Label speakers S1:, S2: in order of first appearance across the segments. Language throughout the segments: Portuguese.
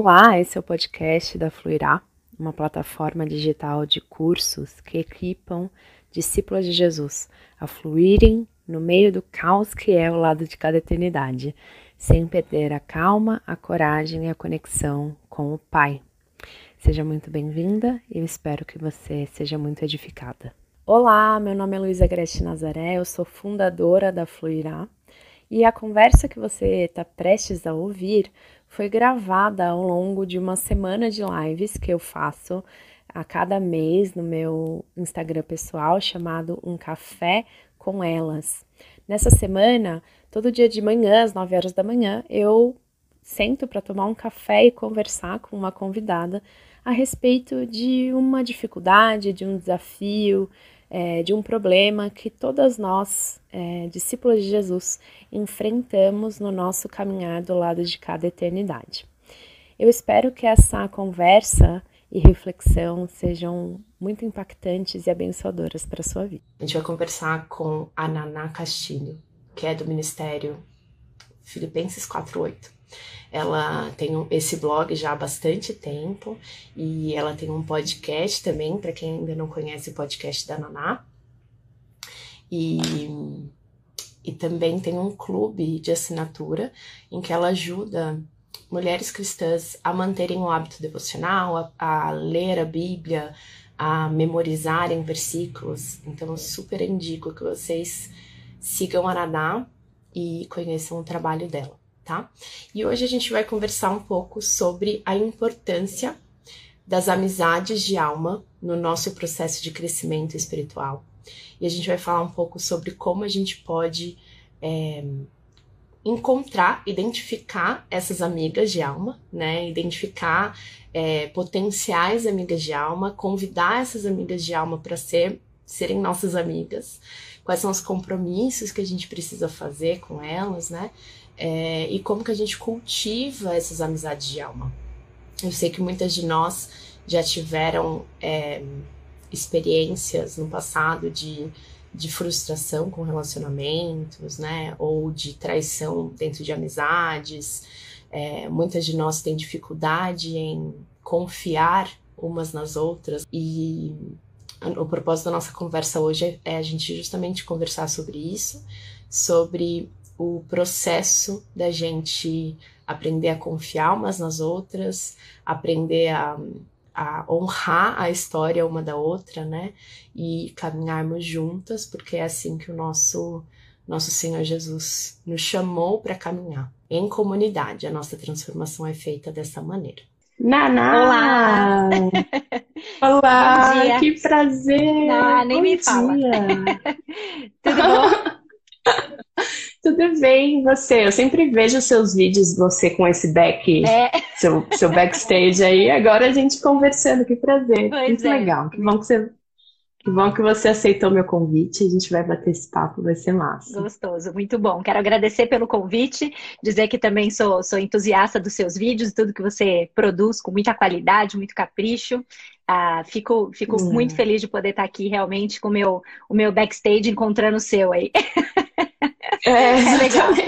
S1: Olá, esse é o podcast da Fluirá, uma plataforma digital de cursos que equipam discípulos de Jesus a fluírem no meio do caos que é o lado de cada eternidade, sem perder a calma, a coragem e a conexão com o Pai. Seja muito bem-vinda e eu espero que você seja muito edificada. Olá, meu nome é Luísa Grete Nazaré, eu sou fundadora da Fluirá e a conversa que você está prestes a ouvir foi gravada ao longo de uma semana de lives que eu faço a cada mês no meu Instagram pessoal chamado Um Café com Elas. Nessa semana, todo dia de manhã, às 9 horas da manhã, eu sento para tomar um café e conversar com uma convidada a respeito de uma dificuldade, de um desafio, é, de um problema que todas nós, é, discípulos de Jesus, enfrentamos no nosso caminhar do lado de cada eternidade. Eu espero que essa conversa e reflexão sejam muito impactantes e abençoadoras para a sua vida.
S2: A gente vai conversar com a Naná Castilho, que é do Ministério Filipenses 48. Ela tem esse blog já há bastante tempo e ela tem um podcast também, para quem ainda não conhece o podcast da Naná. E, e também tem um clube de assinatura em que ela ajuda mulheres cristãs a manterem o hábito devocional, a, a ler a Bíblia, a memorizarem versículos. Então, eu super indico que vocês sigam a Naná e conheçam o trabalho dela tá? E hoje a gente vai conversar um pouco sobre a importância das amizades de alma no nosso processo de crescimento espiritual. E a gente vai falar um pouco sobre como a gente pode é, encontrar, identificar essas amigas de alma, né? Identificar é, potenciais amigas de alma, convidar essas amigas de alma para ser, serem nossas amigas, quais são os compromissos que a gente precisa fazer com elas, né? É, e como que a gente cultiva essas amizades de alma. Eu sei que muitas de nós já tiveram é, experiências no passado de, de frustração com relacionamentos, né? Ou de traição dentro de amizades. É, muitas de nós têm dificuldade em confiar umas nas outras e o propósito da nossa conversa hoje é a gente justamente conversar sobre isso, sobre o processo da gente aprender a confiar umas nas outras, aprender a, a honrar a história uma da outra, né? E caminharmos juntas, porque é assim que o nosso nosso Senhor Jesus nos chamou para caminhar em comunidade. A nossa transformação é feita dessa maneira.
S1: Naná! Olá!
S2: Olá! Que prazer!
S1: Não, nem Bom me dia. fala.
S2: Tudo bom? Tudo bem, você? Eu sempre vejo seus vídeos, você com esse back, é. seu, seu backstage aí. Agora a gente conversando, que prazer. Pois Muito é. legal. Que bom que você que bom que você aceitou meu convite. A gente vai bater esse papo, vai ser massa.
S1: Gostoso, muito bom. Quero agradecer pelo convite, dizer que também sou, sou entusiasta dos seus vídeos, tudo que você produz com muita qualidade, muito capricho. Ah, fico fico hum. muito feliz de poder estar aqui realmente com o meu, o meu backstage encontrando o seu aí.
S2: É, é legal.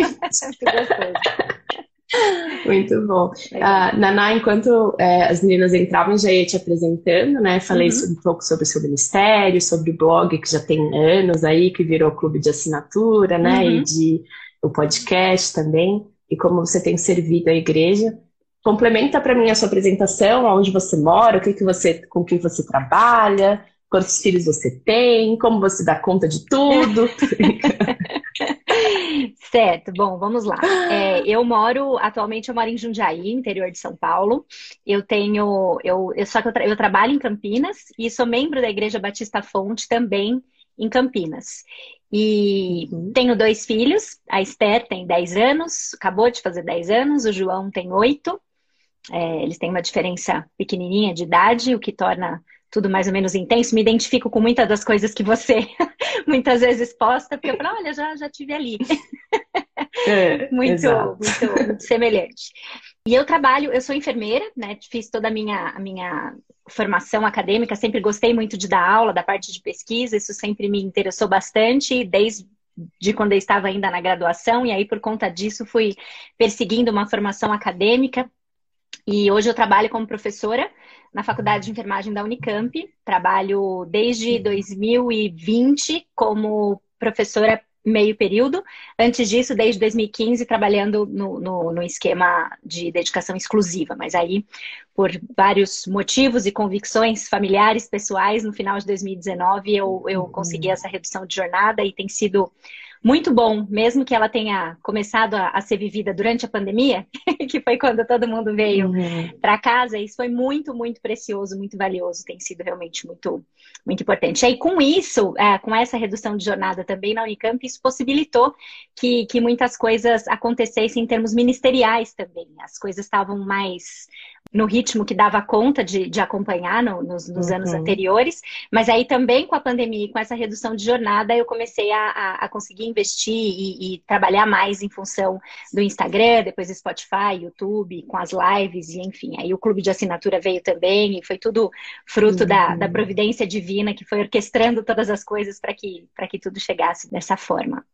S2: Muito bom. Uh, Naná, enquanto é, as meninas entravam, já ia te apresentando, né? Falei uhum. um pouco sobre o seu ministério, sobre o blog que já tem anos aí, que virou clube de assinatura, né? Uhum. E de o podcast também, e como você tem servido a igreja. Complementa para mim a sua apresentação, onde você mora, o que, que você, com quem você trabalha, quantos filhos você tem, como você dá conta de tudo.
S1: certo, bom, vamos lá. É, eu moro, atualmente eu moro em Jundiaí, interior de São Paulo. Eu tenho, eu, eu só que eu, tra eu trabalho em Campinas e sou membro da Igreja Batista Fonte também em Campinas. E uhum. tenho dois filhos, a Esther tem 10 anos, acabou de fazer 10 anos, o João tem 8. É, eles têm uma diferença pequenininha de idade, o que torna tudo mais ou menos intenso, me identifico com muitas das coisas que você muitas vezes posta, porque eu falo, olha, já, já tive ali. É, muito, muito, muito, semelhante. E eu trabalho, eu sou enfermeira, né? Fiz toda a minha, a minha formação acadêmica, sempre gostei muito de dar aula, da parte de pesquisa, isso sempre me interessou bastante, desde de quando eu estava ainda na graduação, e aí por conta disso fui perseguindo uma formação acadêmica
S3: E hoje eu trabalho como professora na Faculdade de Enfermagem da Unicamp. Trabalho desde 2020 como professora meio período. Antes disso, desde 2015, trabalhando no, no, no, esquema de dedicação exclusiva. Mas aí, por vários motivos e convicções familiares, pessoais, no final de 2019, eu, eu consegui essa redução de jornada e tem sido muito bom, mesmo que ela tenha começado a, a ser vivida durante a pandemia, que foi quando todo mundo veio uhum. para casa. Isso foi muito, muito precioso, muito valioso. Tem sido realmente muito, muito importante. E aí, com isso, é, com essa redução de jornada também na Unicamp, isso possibilitou que, que muitas coisas acontecessem em termos ministeriais também. As coisas estavam mais no ritmo que dava conta de, de acompanhar no, nos, nos uhum. anos anteriores, mas aí também com a pandemia e com essa redução de jornada, eu comecei a, a, a conseguir investir e, e, trabalhar mais em função do Instagram, depois do Spotify, YouTube, com as lives, e enfim. Aí o clube de assinatura veio também, e foi tudo fruto uhum. da, da providência divina que foi orquestrando todas as coisas para que, que tudo chegasse dessa forma.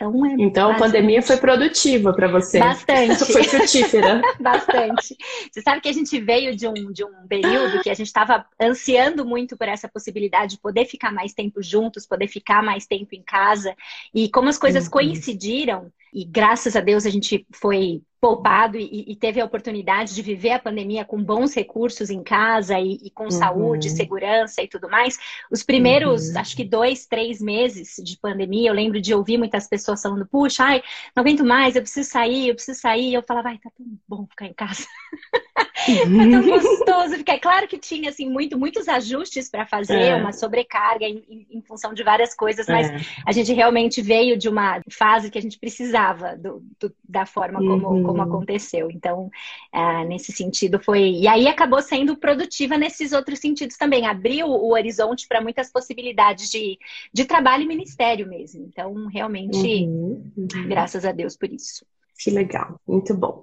S2: Então, é então a pandemia foi produtiva para você.
S3: Bastante.
S2: foi frutífera.
S3: bastante. Você sabe que a gente veio de um, de um período que a gente estava ansiando muito por essa possibilidade de poder ficar mais tempo juntos, poder ficar mais tempo em casa. E como as coisas uhum. coincidiram, e graças a Deus a gente foi poupado e, e, teve a oportunidade de viver a pandemia com bons recursos em casa e, e com uhum. saúde, segurança e tudo mais. Os primeiros, uhum. acho que dois, três meses de pandemia, eu lembro de ouvir muitas pessoas falando: puxa, ai, não aguento mais, eu preciso sair, eu preciso sair. E eu falava: vai, tá tão bom ficar em casa. tá tão gostoso ficar. Claro que tinha assim muito, muitos ajustes para fazer, é. uma sobrecarga em, em, em, função de várias coisas, mas é. a gente realmente veio de uma fase que a gente precisava do, do, da forma como, uhum. Como aconteceu. Então, é, nesse sentido foi. E aí acabou sendo produtiva nesses outros sentidos também. Abriu o horizonte para muitas possibilidades de, de trabalho e ministério mesmo. Então, realmente, uhum. Uhum. graças a Deus por isso.
S2: Que legal, muito bom.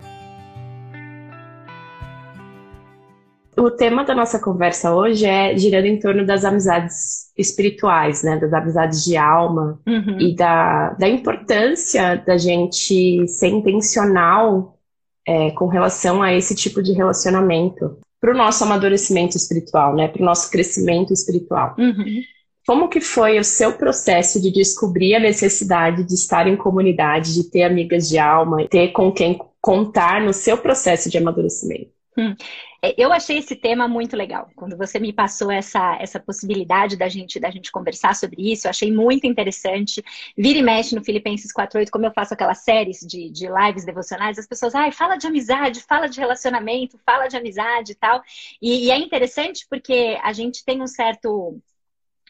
S2: O tema da nossa conversa hoje é girando em torno das amizades espirituais, né? Das amizades de alma uhum. e da, da importância da gente ser intencional é, com relação a esse tipo de relacionamento para o nosso amadurecimento espiritual, né? Para o nosso crescimento espiritual. Uhum. Como que foi o seu processo de descobrir a necessidade de estar em comunidade, de ter amigas de alma, ter com quem contar no seu processo de amadurecimento?
S3: Hum. É, eu achei esse tema muito legal. Quando você me passou essa, essa possibilidade da gente, da gente conversar sobre isso, eu achei muito interessante. Vira e mexe no Filipenses 4.8, como eu faço aquelas séries de, de lives devocionais, as pessoas, ai, fala de amizade, fala de relacionamento, fala de amizade e tal. E, e é interessante porque a gente tem um certo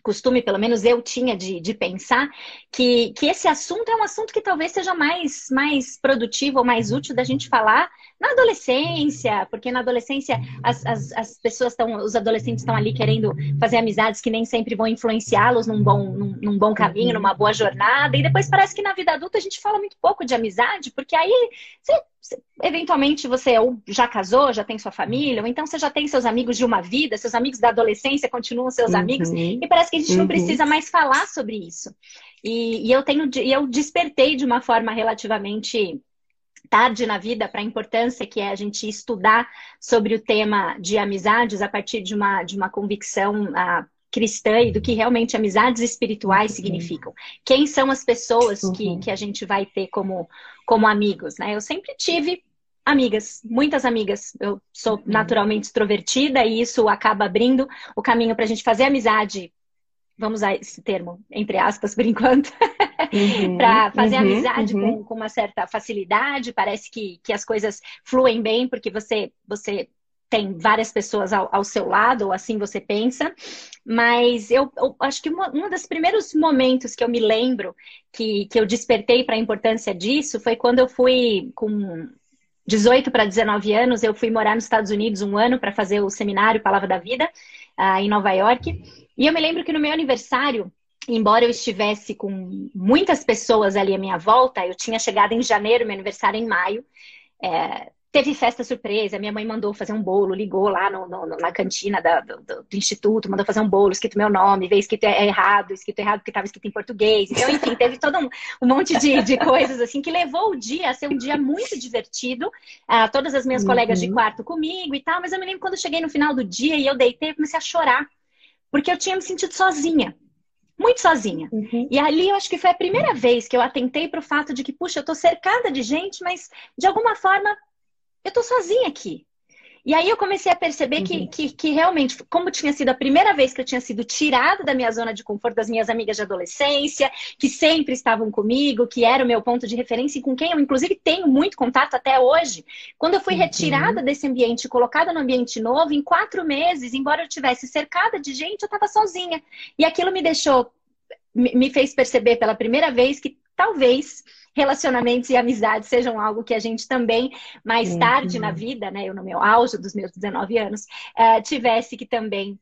S3: costume, pelo menos eu tinha de, de pensar, que, que esse assunto é um assunto que talvez seja mais, mais produtivo ou mais útil da gente falar na adolescência, porque na adolescência as, as, as pessoas estão, os adolescentes estão ali querendo fazer amizades que nem sempre vão influenciá-los num bom, num, num, bom caminho, numa boa jornada, e depois parece que na vida adulta a gente fala muito pouco de amizade, porque aí você, eventualmente você ou já casou, já tem sua família, ou então você já tem seus amigos de uma vida, seus amigos da adolescência continuam seus uhum. amigos, e parece que a gente uhum. não precisa mais falar sobre isso. E, e eu tenho, eu despertei de uma forma relativamente tarde na vida para a importância que é a gente estudar sobre o tema de amizades a partir de uma, de uma convicção uh, cristã e do que realmente amizades espirituais significam. Quem são as pessoas que, uhum. que a gente vai ter como, como amigos, né? Eu sempre tive amigas, muitas amigas. Eu sou uhum. naturalmente extrovertida e isso acaba abrindo o caminho para a gente fazer amizade vamos usar esse termo, entre aspas, por enquanto, uhum, para fazer uhum, amizade uhum. Com, com uma certa facilidade, parece que, que as coisas fluem bem, porque você, você tem várias pessoas ao, ao seu lado, ou assim você pensa, mas eu, eu acho que uma, um dos primeiros momentos que eu me lembro que, que eu despertei para a importância disso foi quando eu fui com 18 para 19 anos, eu fui morar nos Estados Unidos um ano para fazer o seminário Palavra da Vida, uh, em Nova York. E eu me lembro que no meu aniversário, embora eu estivesse com muitas pessoas ali à minha volta, eu tinha chegado em janeiro, meu aniversário é em maio. É, Teve festa surpresa, minha mãe mandou fazer um bolo, ligou lá no, no, na cantina da, do, do, instituto, mandou fazer um bolo, escrito meu nome, veio escrito é errado, escrito errado porque estava escrito em português. Então, enfim, teve todo um, um monte de, de, coisas assim que levou o dia a ser um dia muito divertido. Uh, todas as minhas uhum. colegas de quarto comigo e tal, mas eu me lembro quando eu cheguei no final do dia e eu deitei, eu comecei a chorar, porque eu tinha me sentido sozinha muito sozinha. Uhum. E ali eu acho que foi a primeira vez que eu atentei para o fato de que, puxa, eu tô cercada de gente, mas de alguma forma eu tô sozinha aqui. E aí eu comecei a perceber que, uhum. que, que, realmente, como tinha sido a primeira vez que eu tinha sido tirada da minha zona de conforto, das minhas amigas de adolescência, que sempre estavam comigo, que era o meu ponto de referência e com quem eu, inclusive, tenho muito contato até hoje. Quando eu fui uhum. retirada desse ambiente colocada no ambiente novo, em quatro meses, embora eu tivesse cercada de gente, eu estava sozinha. E aquilo me deixou, me fez perceber pela primeira vez que talvez relacionamentos e amizades sejam algo que a gente também, mais uhum. tarde na vida, né, eu no meu auge dos meus 19 anos, uh, tivesse que também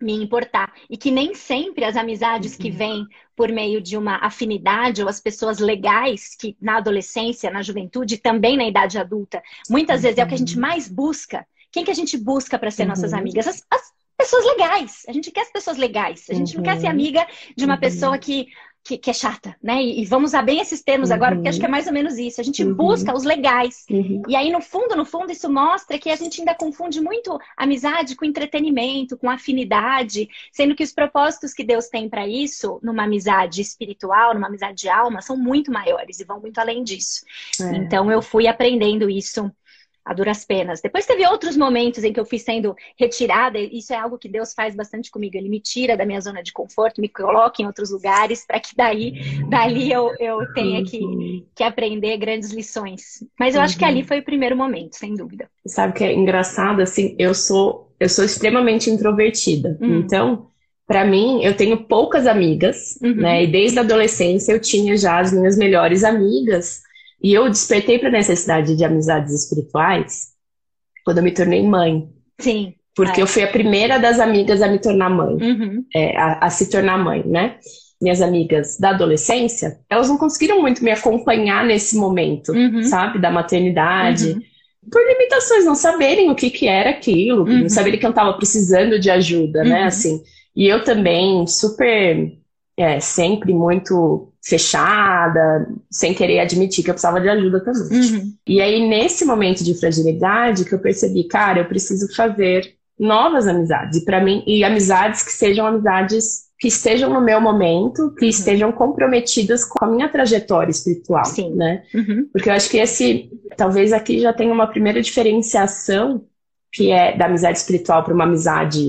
S3: me importar. E que nem sempre as amizades uhum. que vêm por meio de uma afinidade ou as pessoas legais que na adolescência, na juventude, também na idade adulta, muitas uhum. vezes é o que a gente uhum. mais busca. Quem que a gente busca para ser uhum. nossas amigas? As, as, pessoas legais. A gente quer as pessoas legais. A gente não quer ser uhum. amiga de uma pessoa que que, que, é chata, né? E, e, vamos usar bem esses termos uhum. agora, porque acho que é mais ou menos isso. A gente uhum. busca os legais. Uhum. E aí, no fundo, no fundo, isso mostra que a gente ainda confunde muito amizade com entretenimento, com afinidade, sendo que os propósitos que Deus tem para isso, numa amizade espiritual, numa amizade de alma, são muito maiores e vão muito além disso. É. Então, eu fui aprendendo isso a duras penas. Depois teve outros momentos em que eu fui sendo retirada, isso é algo que Deus faz bastante comigo. Ele me tira da minha zona de conforto, me coloca em outros lugares para que daí, dali eu, eu tenha que, que aprender grandes lições. Mas eu uhum. acho que ali uhum. foi o primeiro momento, sem dúvida.
S2: Sabe que é engraçado, assim, eu sou, eu sou extremamente introvertida. Uhum. Então, para mim, eu tenho poucas amigas, uhum. né? E desde a adolescência eu tinha já as minhas melhores amigas e eu despertei para a necessidade de amizades espirituais quando eu me tornei mãe.
S3: Sim.
S2: Porque é. eu fui a primeira das amigas a me tornar mãe, uhum. é, a, a, se tornar mãe, né? Minhas amigas da adolescência, elas não conseguiram muito me acompanhar nesse momento, uhum. sabe? Da maternidade. Uhum. Por limitações, não saberem o que, que era aquilo, não uhum. saberem que eu estava precisando de ajuda, né? Uhum. Assim. E eu também, super, é, sempre muito fechada, sem querer admitir que eu precisava de ajuda também. Uhum. E aí, nesse momento de fragilidade, que eu percebi, cara, eu preciso fazer novas amizades. E para mim, e amizades que sejam amizades que estejam no meu momento, que uhum. estejam comprometidas com a minha trajetória espiritual, Sim. né? Uhum. Porque eu acho que esse, talvez aqui já tenha uma primeira diferenciação, que é da amizade espiritual para uma amizade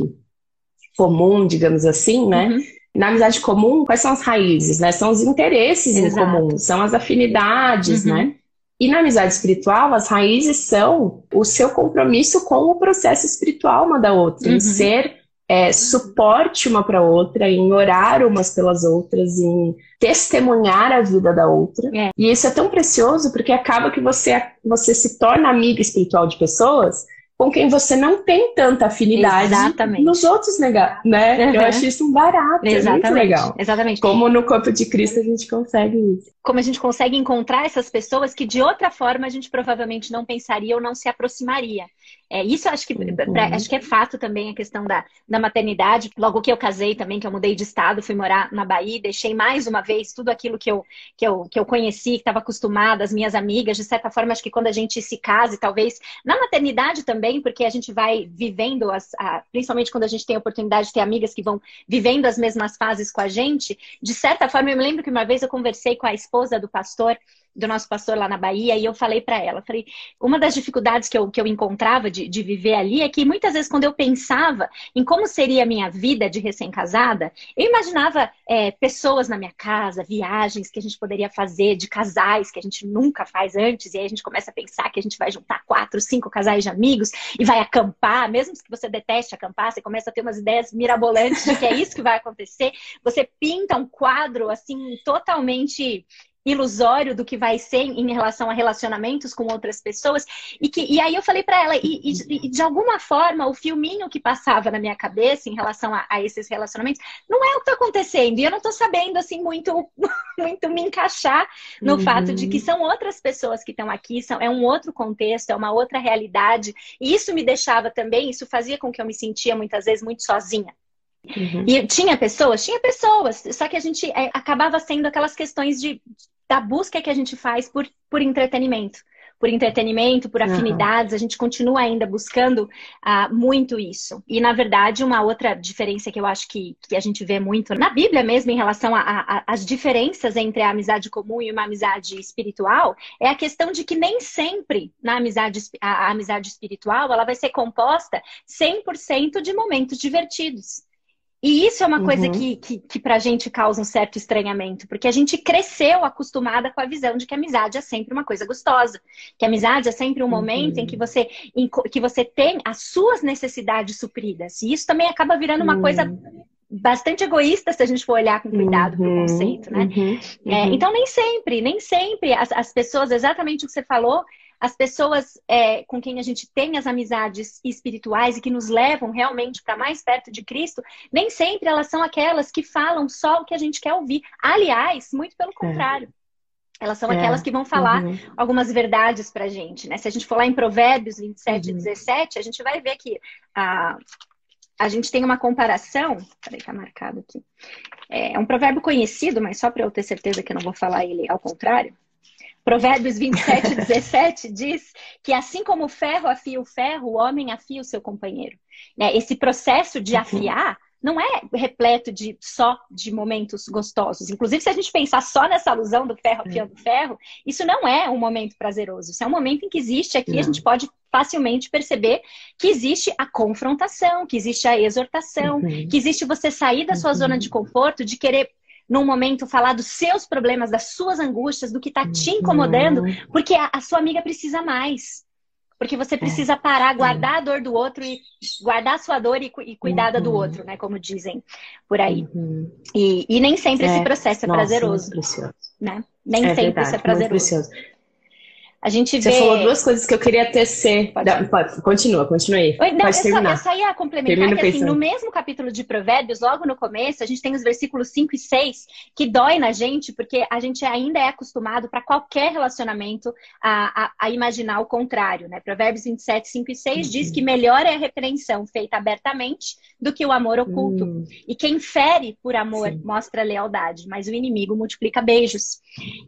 S2: comum, digamos assim, né? Uhum na amizade comum, quais são as raízes, né? São os interesses Exato. em comum, são as afinidades, uhum. né? E na amizade espiritual, as raízes são o seu compromisso com o processo espiritual uma da outra, uhum. em ser é, suporte uma para outra, em orar umas pelas outras, em testemunhar a vida da outra. É. E isso é tão precioso porque acaba que você, você se torna amiga espiritual de pessoas com quem você não tem tanta afinidade Exatamente. nos outros, né? Uhum. Eu acho isso um barato, Exatamente. é muito legal.
S3: Exatamente.
S2: Como no corpo de Cristo a gente consegue isso.
S3: Como a gente consegue encontrar essas pessoas que de outra forma a gente provavelmente não pensaria ou não se aproximaria. É, isso acho que, uhum. pra, acho que é fato também a questão da, da maternidade. Logo que eu casei também, que eu mudei de estado, fui morar na Bahia, deixei mais uma vez tudo aquilo que eu, que eu, que eu conheci, que estava acostumada, as minhas amigas. De certa forma, acho que quando a gente se case, talvez na maternidade também, porque a gente vai vivendo, as, a, principalmente quando a gente tem a oportunidade de ter amigas que vão vivendo as mesmas fases com a gente, de certa forma, eu me lembro que uma vez eu conversei com a esposa do pastor do nosso pastor lá na Bahia, e eu falei para ela, falei, uma das dificuldades que eu, que eu encontrava de, de viver ali é que muitas vezes quando eu pensava em como seria a minha vida de recém-casada, eu imaginava é, pessoas na minha casa, viagens que a gente poderia fazer de casais que a gente nunca faz antes, e aí a gente começa a pensar que a gente vai juntar quatro, cinco casais de amigos e vai acampar, mesmo que você deteste acampar, você começa a ter umas ideias mirabolantes de que é isso que vai acontecer, você pinta um quadro assim totalmente ilusório do que vai ser em relação a relacionamentos com outras pessoas. E, que, e aí eu falei para ela, e, e, e, de alguma forma o filminho que passava na minha cabeça em relação a, a esses relacionamentos não é o que está acontecendo. E eu não estou sabendo assim muito, muito me encaixar no uhum. fato de que são outras pessoas que estão aqui, são, é um outro contexto, é uma outra realidade. E isso me deixava também, isso fazia com que eu me sentia muitas vezes muito sozinha. Uhum. E tinha pessoas? Tinha pessoas, só que a gente é, acabava sendo aquelas questões de, da busca que a gente faz por, por entretenimento. Por entretenimento, por afinidades, uhum. a gente continua ainda buscando uh, muito isso. E, na verdade, uma outra diferença que eu acho que, que a gente vê muito na Bíblia mesmo, em relação às diferenças entre a amizade comum e uma amizade espiritual, é a questão de que nem sempre na amizade, a, a amizade espiritual ela vai ser composta 100% de momentos divertidos. E isso é uma coisa uhum. que, que, que pra gente causa um certo estranhamento, porque a gente cresceu acostumada com a visão de que amizade é sempre uma coisa gostosa, que a amizade é sempre um momento uhum. em que você, em, que você tem as suas necessidades supridas. E isso também acaba virando uma uhum. coisa bastante egoísta se a gente for olhar com cuidado uhum, para o conceito, né? Uhum, é, uhum. então nem sempre, nem sempre as, as pessoas, exatamente o que você falou, as pessoas é, com quem a gente tem as amizades espirituais e que nos levam realmente para mais perto de Cristo, nem sempre elas são aquelas que falam só o que a gente quer ouvir. Aliás, muito pelo é. contrário. Elas são é. aquelas que vão falar uhum. algumas verdades para a gente, né? Se a gente for lá em Provérbios 27 uhum. e 17, a gente vai ver que a, a gente tem uma comparação. Peraí, tá marcado aqui. É um provérbio conhecido, mas só para eu ter certeza que eu não vou falar ele ao contrário. Provérbios 27, 17 diz que assim como o ferro afia o ferro, o homem afia o seu companheiro. Né? Esse processo de uhum. afiar não é repleto de só de momentos gostosos. Inclusive, se a gente pensar só nessa alusão do ferro afiando o ferro, isso não é um momento prazeroso. Isso é um momento em que existe aqui, não. a gente pode facilmente perceber que existe a confrontação, que existe a exortação, uhum. que existe você sair da sua uhum. zona de conforto, de querer num momento falar dos seus problemas, das suas angústias, do que está te incomodando, uhum. porque a, a, sua amiga precisa mais. Porque você é. precisa parar, guardar a dor do outro e guardar a sua dor e, e cuidar uhum. do outro, né? Como dizem por aí. Uhum. E, e, nem sempre é. esse processo é Nossa, prazeroso. Né? Nem é sempre verdade, isso é prazeroso. A gente
S2: Você
S3: vê...
S2: falou duas coisas que eu queria tecer. Pode, da, pode continua, continua aí.
S3: Oi, não, pode eu, terminar. Só, eu só ia complementar que assim, no mesmo capítulo de Provérbios, logo no começo, a gente tem os versículos 5 e 6, que dói na gente, porque a gente ainda é acostumado para qualquer relacionamento a, a, a, imaginar o contrário. Né? Provérbios 27, 5 e 6 uhum. diz que melhor é a repreensão feita abertamente do que o amor oculto. Uhum. E quem fere por amor Sim. mostra lealdade, mas o inimigo multiplica beijos.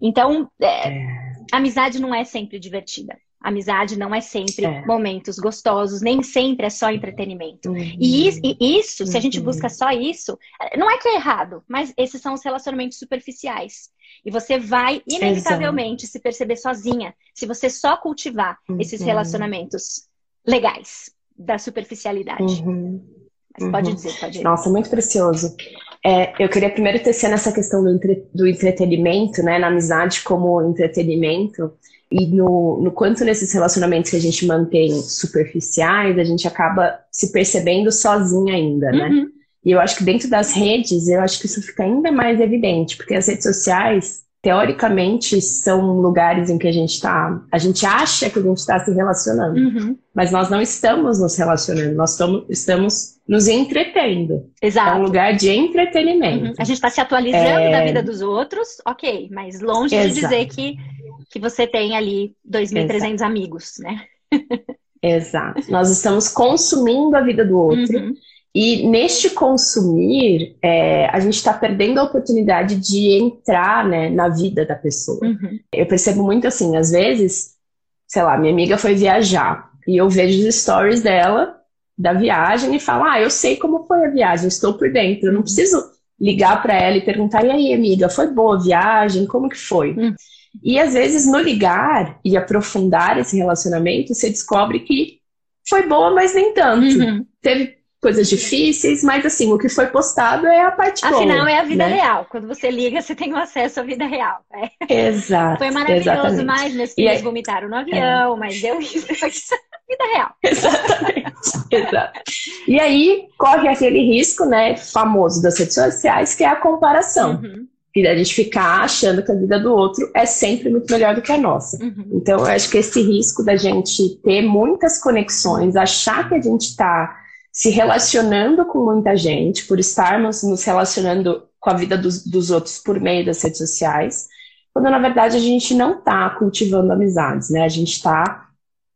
S3: Então, é, é. Amizade não é sempre divertida. Amizade não é sempre é. momentos gostosos, nem sempre é só entretenimento. Uhum. E, isso, e isso se a gente busca uhum. só isso, não é que é errado, mas esses são os relacionamentos superficiais. E você vai, inevitavelmente, Exato. se perceber sozinha se você só cultivar uhum. esses relacionamentos legais da superficialidade. Uhum. Pode dizer, pode dizer.
S2: Nossa, muito precioso. É, eu queria primeiro tecer nessa questão do, entre, do entretenimento, né, na amizade como entretenimento e no, no quanto nesses relacionamentos que a gente mantém superficiais, a gente acaba se percebendo sozinha ainda, né? Uhum. E eu acho que dentro das redes, eu acho que isso fica ainda mais evidente, porque as redes sociais, teoricamente, são lugares em que a gente está. A gente acha que a gente está se relacionando, uhum. mas nós não estamos nos relacionando, nós estamos, estamos nos entretendo.
S3: Exato.
S2: É um lugar de entretenimento. Uhum.
S3: A gente está se atualizando é... da vida dos outros, ok, mas longe Exato. de dizer que que você tem ali 2.300 amigos, né?
S2: Exato. Nós estamos consumindo a vida do outro. Uhum. E neste consumir, é, a gente está perdendo a oportunidade de entrar né, na vida da pessoa. Uhum. Eu percebo muito assim, às vezes, sei lá, minha amiga foi viajar e eu vejo os stories dela da viagem e falo, ah, eu sei como foi a viagem, estou por dentro, eu não preciso ligar para ela e perguntar, e aí, amiga, foi boa a viagem? Como que foi? Uhum. E às vezes no ligar e aprofundar esse relacionamento, você descobre que foi boa, mas nem tanto. Uhum. Teve coisas difíceis, mas assim, o que foi postado é a parte
S3: Afinal,
S2: boa.
S3: Afinal, é a vida
S2: né?
S3: real. Quando você liga, você tem acesso à vida real. Né?
S2: Exato.
S3: Foi maravilhoso, exatamente. mas meus filhos aí... vomitaram no avião, é. mas eu isso vida real.
S2: Exatamente. Exato. E aí corre aquele risco, né, famoso das redes sociais, que é a comparação. Uhum. E a gente ficar achando que a vida do outro é sempre muito melhor do que a nossa. Uhum. Então, eu acho que esse risco da gente ter muitas conexões, achar que a gente está se relacionando com muita gente, por estarmos nos relacionando com a vida dos, dos outros por meio das redes sociais, quando na verdade a gente não está cultivando amizades, né? A gente está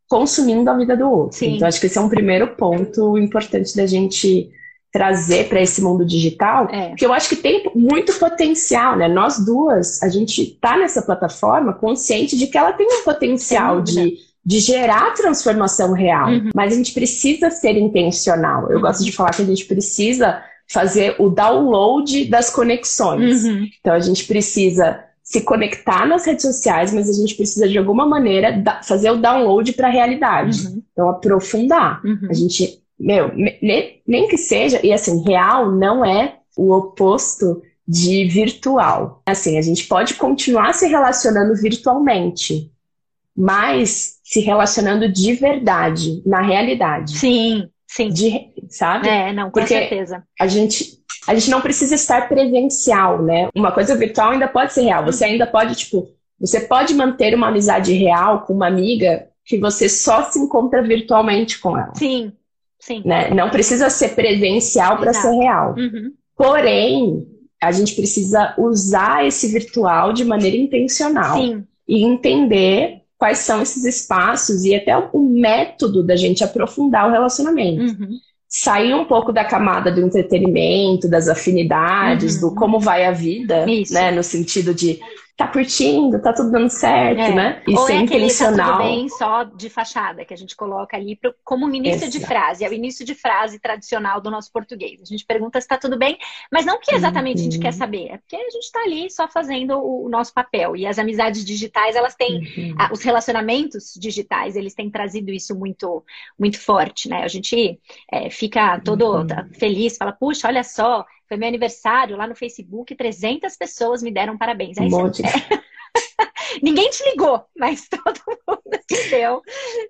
S2: consumindo a vida do outro. Sim. Então, acho que esse é um primeiro ponto importante da gente trazer para esse mundo digital, é. que eu acho que tem muito potencial, né? Nós duas, a gente está nessa plataforma consciente de que ela tem um potencial de, de gerar transformação real, uhum. mas a gente precisa ser intencional. Eu uhum. gosto de falar que a gente precisa fazer o download das conexões. Uhum. Então a gente precisa se conectar nas redes sociais, mas a gente precisa de alguma maneira fazer o download para a realidade. Uhum. Então aprofundar. Uhum. A gente meu, nem, nem que seja, e assim, real não é o oposto de virtual. Assim, a gente pode continuar se relacionando virtualmente, mas se relacionando de verdade, na realidade.
S3: Sim, sim.
S2: De, sabe?
S3: É, não, com
S2: Porque
S3: certeza.
S2: A gente, a gente não precisa estar presencial, né? Uma coisa virtual ainda pode ser real. Você ainda pode, tipo, você pode manter uma amizade real com uma amiga que você só se encontra virtualmente com ela.
S3: Sim, Sim.
S2: Né? Não precisa ser presencial para ser real. Uhum. Porém, a gente precisa usar esse virtual de maneira intencional
S3: Sim.
S2: e entender quais são esses espaços e até o método da gente aprofundar o relacionamento. Uhum. Sair um pouco da camada do entretenimento, das afinidades, uhum. do como vai a vida, Isso. né? No sentido de tá curtindo, tá tudo dando certo, é. né?
S3: E Ou é aquele intencional. tá tudo bem só de fachada, que a gente coloca ali pro, como um início Exato. de frase. É o início de frase tradicional do nosso português. A gente pergunta se tá tudo bem, mas não que exatamente uhum. a gente quer uhum. saber, é porque a gente tá ali só fazendo o, o nosso papel. E as amizades digitais, elas têm, uhum. a, os relacionamentos digitais, eles têm trazido isso muito, muito forte, né? A gente é, fica todo uhum. feliz, fala, puxa, olha só, foi meu aniversário lá no Facebook, 300 pessoas me deram parabéns. Aí
S2: um monte. Você...
S3: Ninguém te ligou, mas todo mundo te deu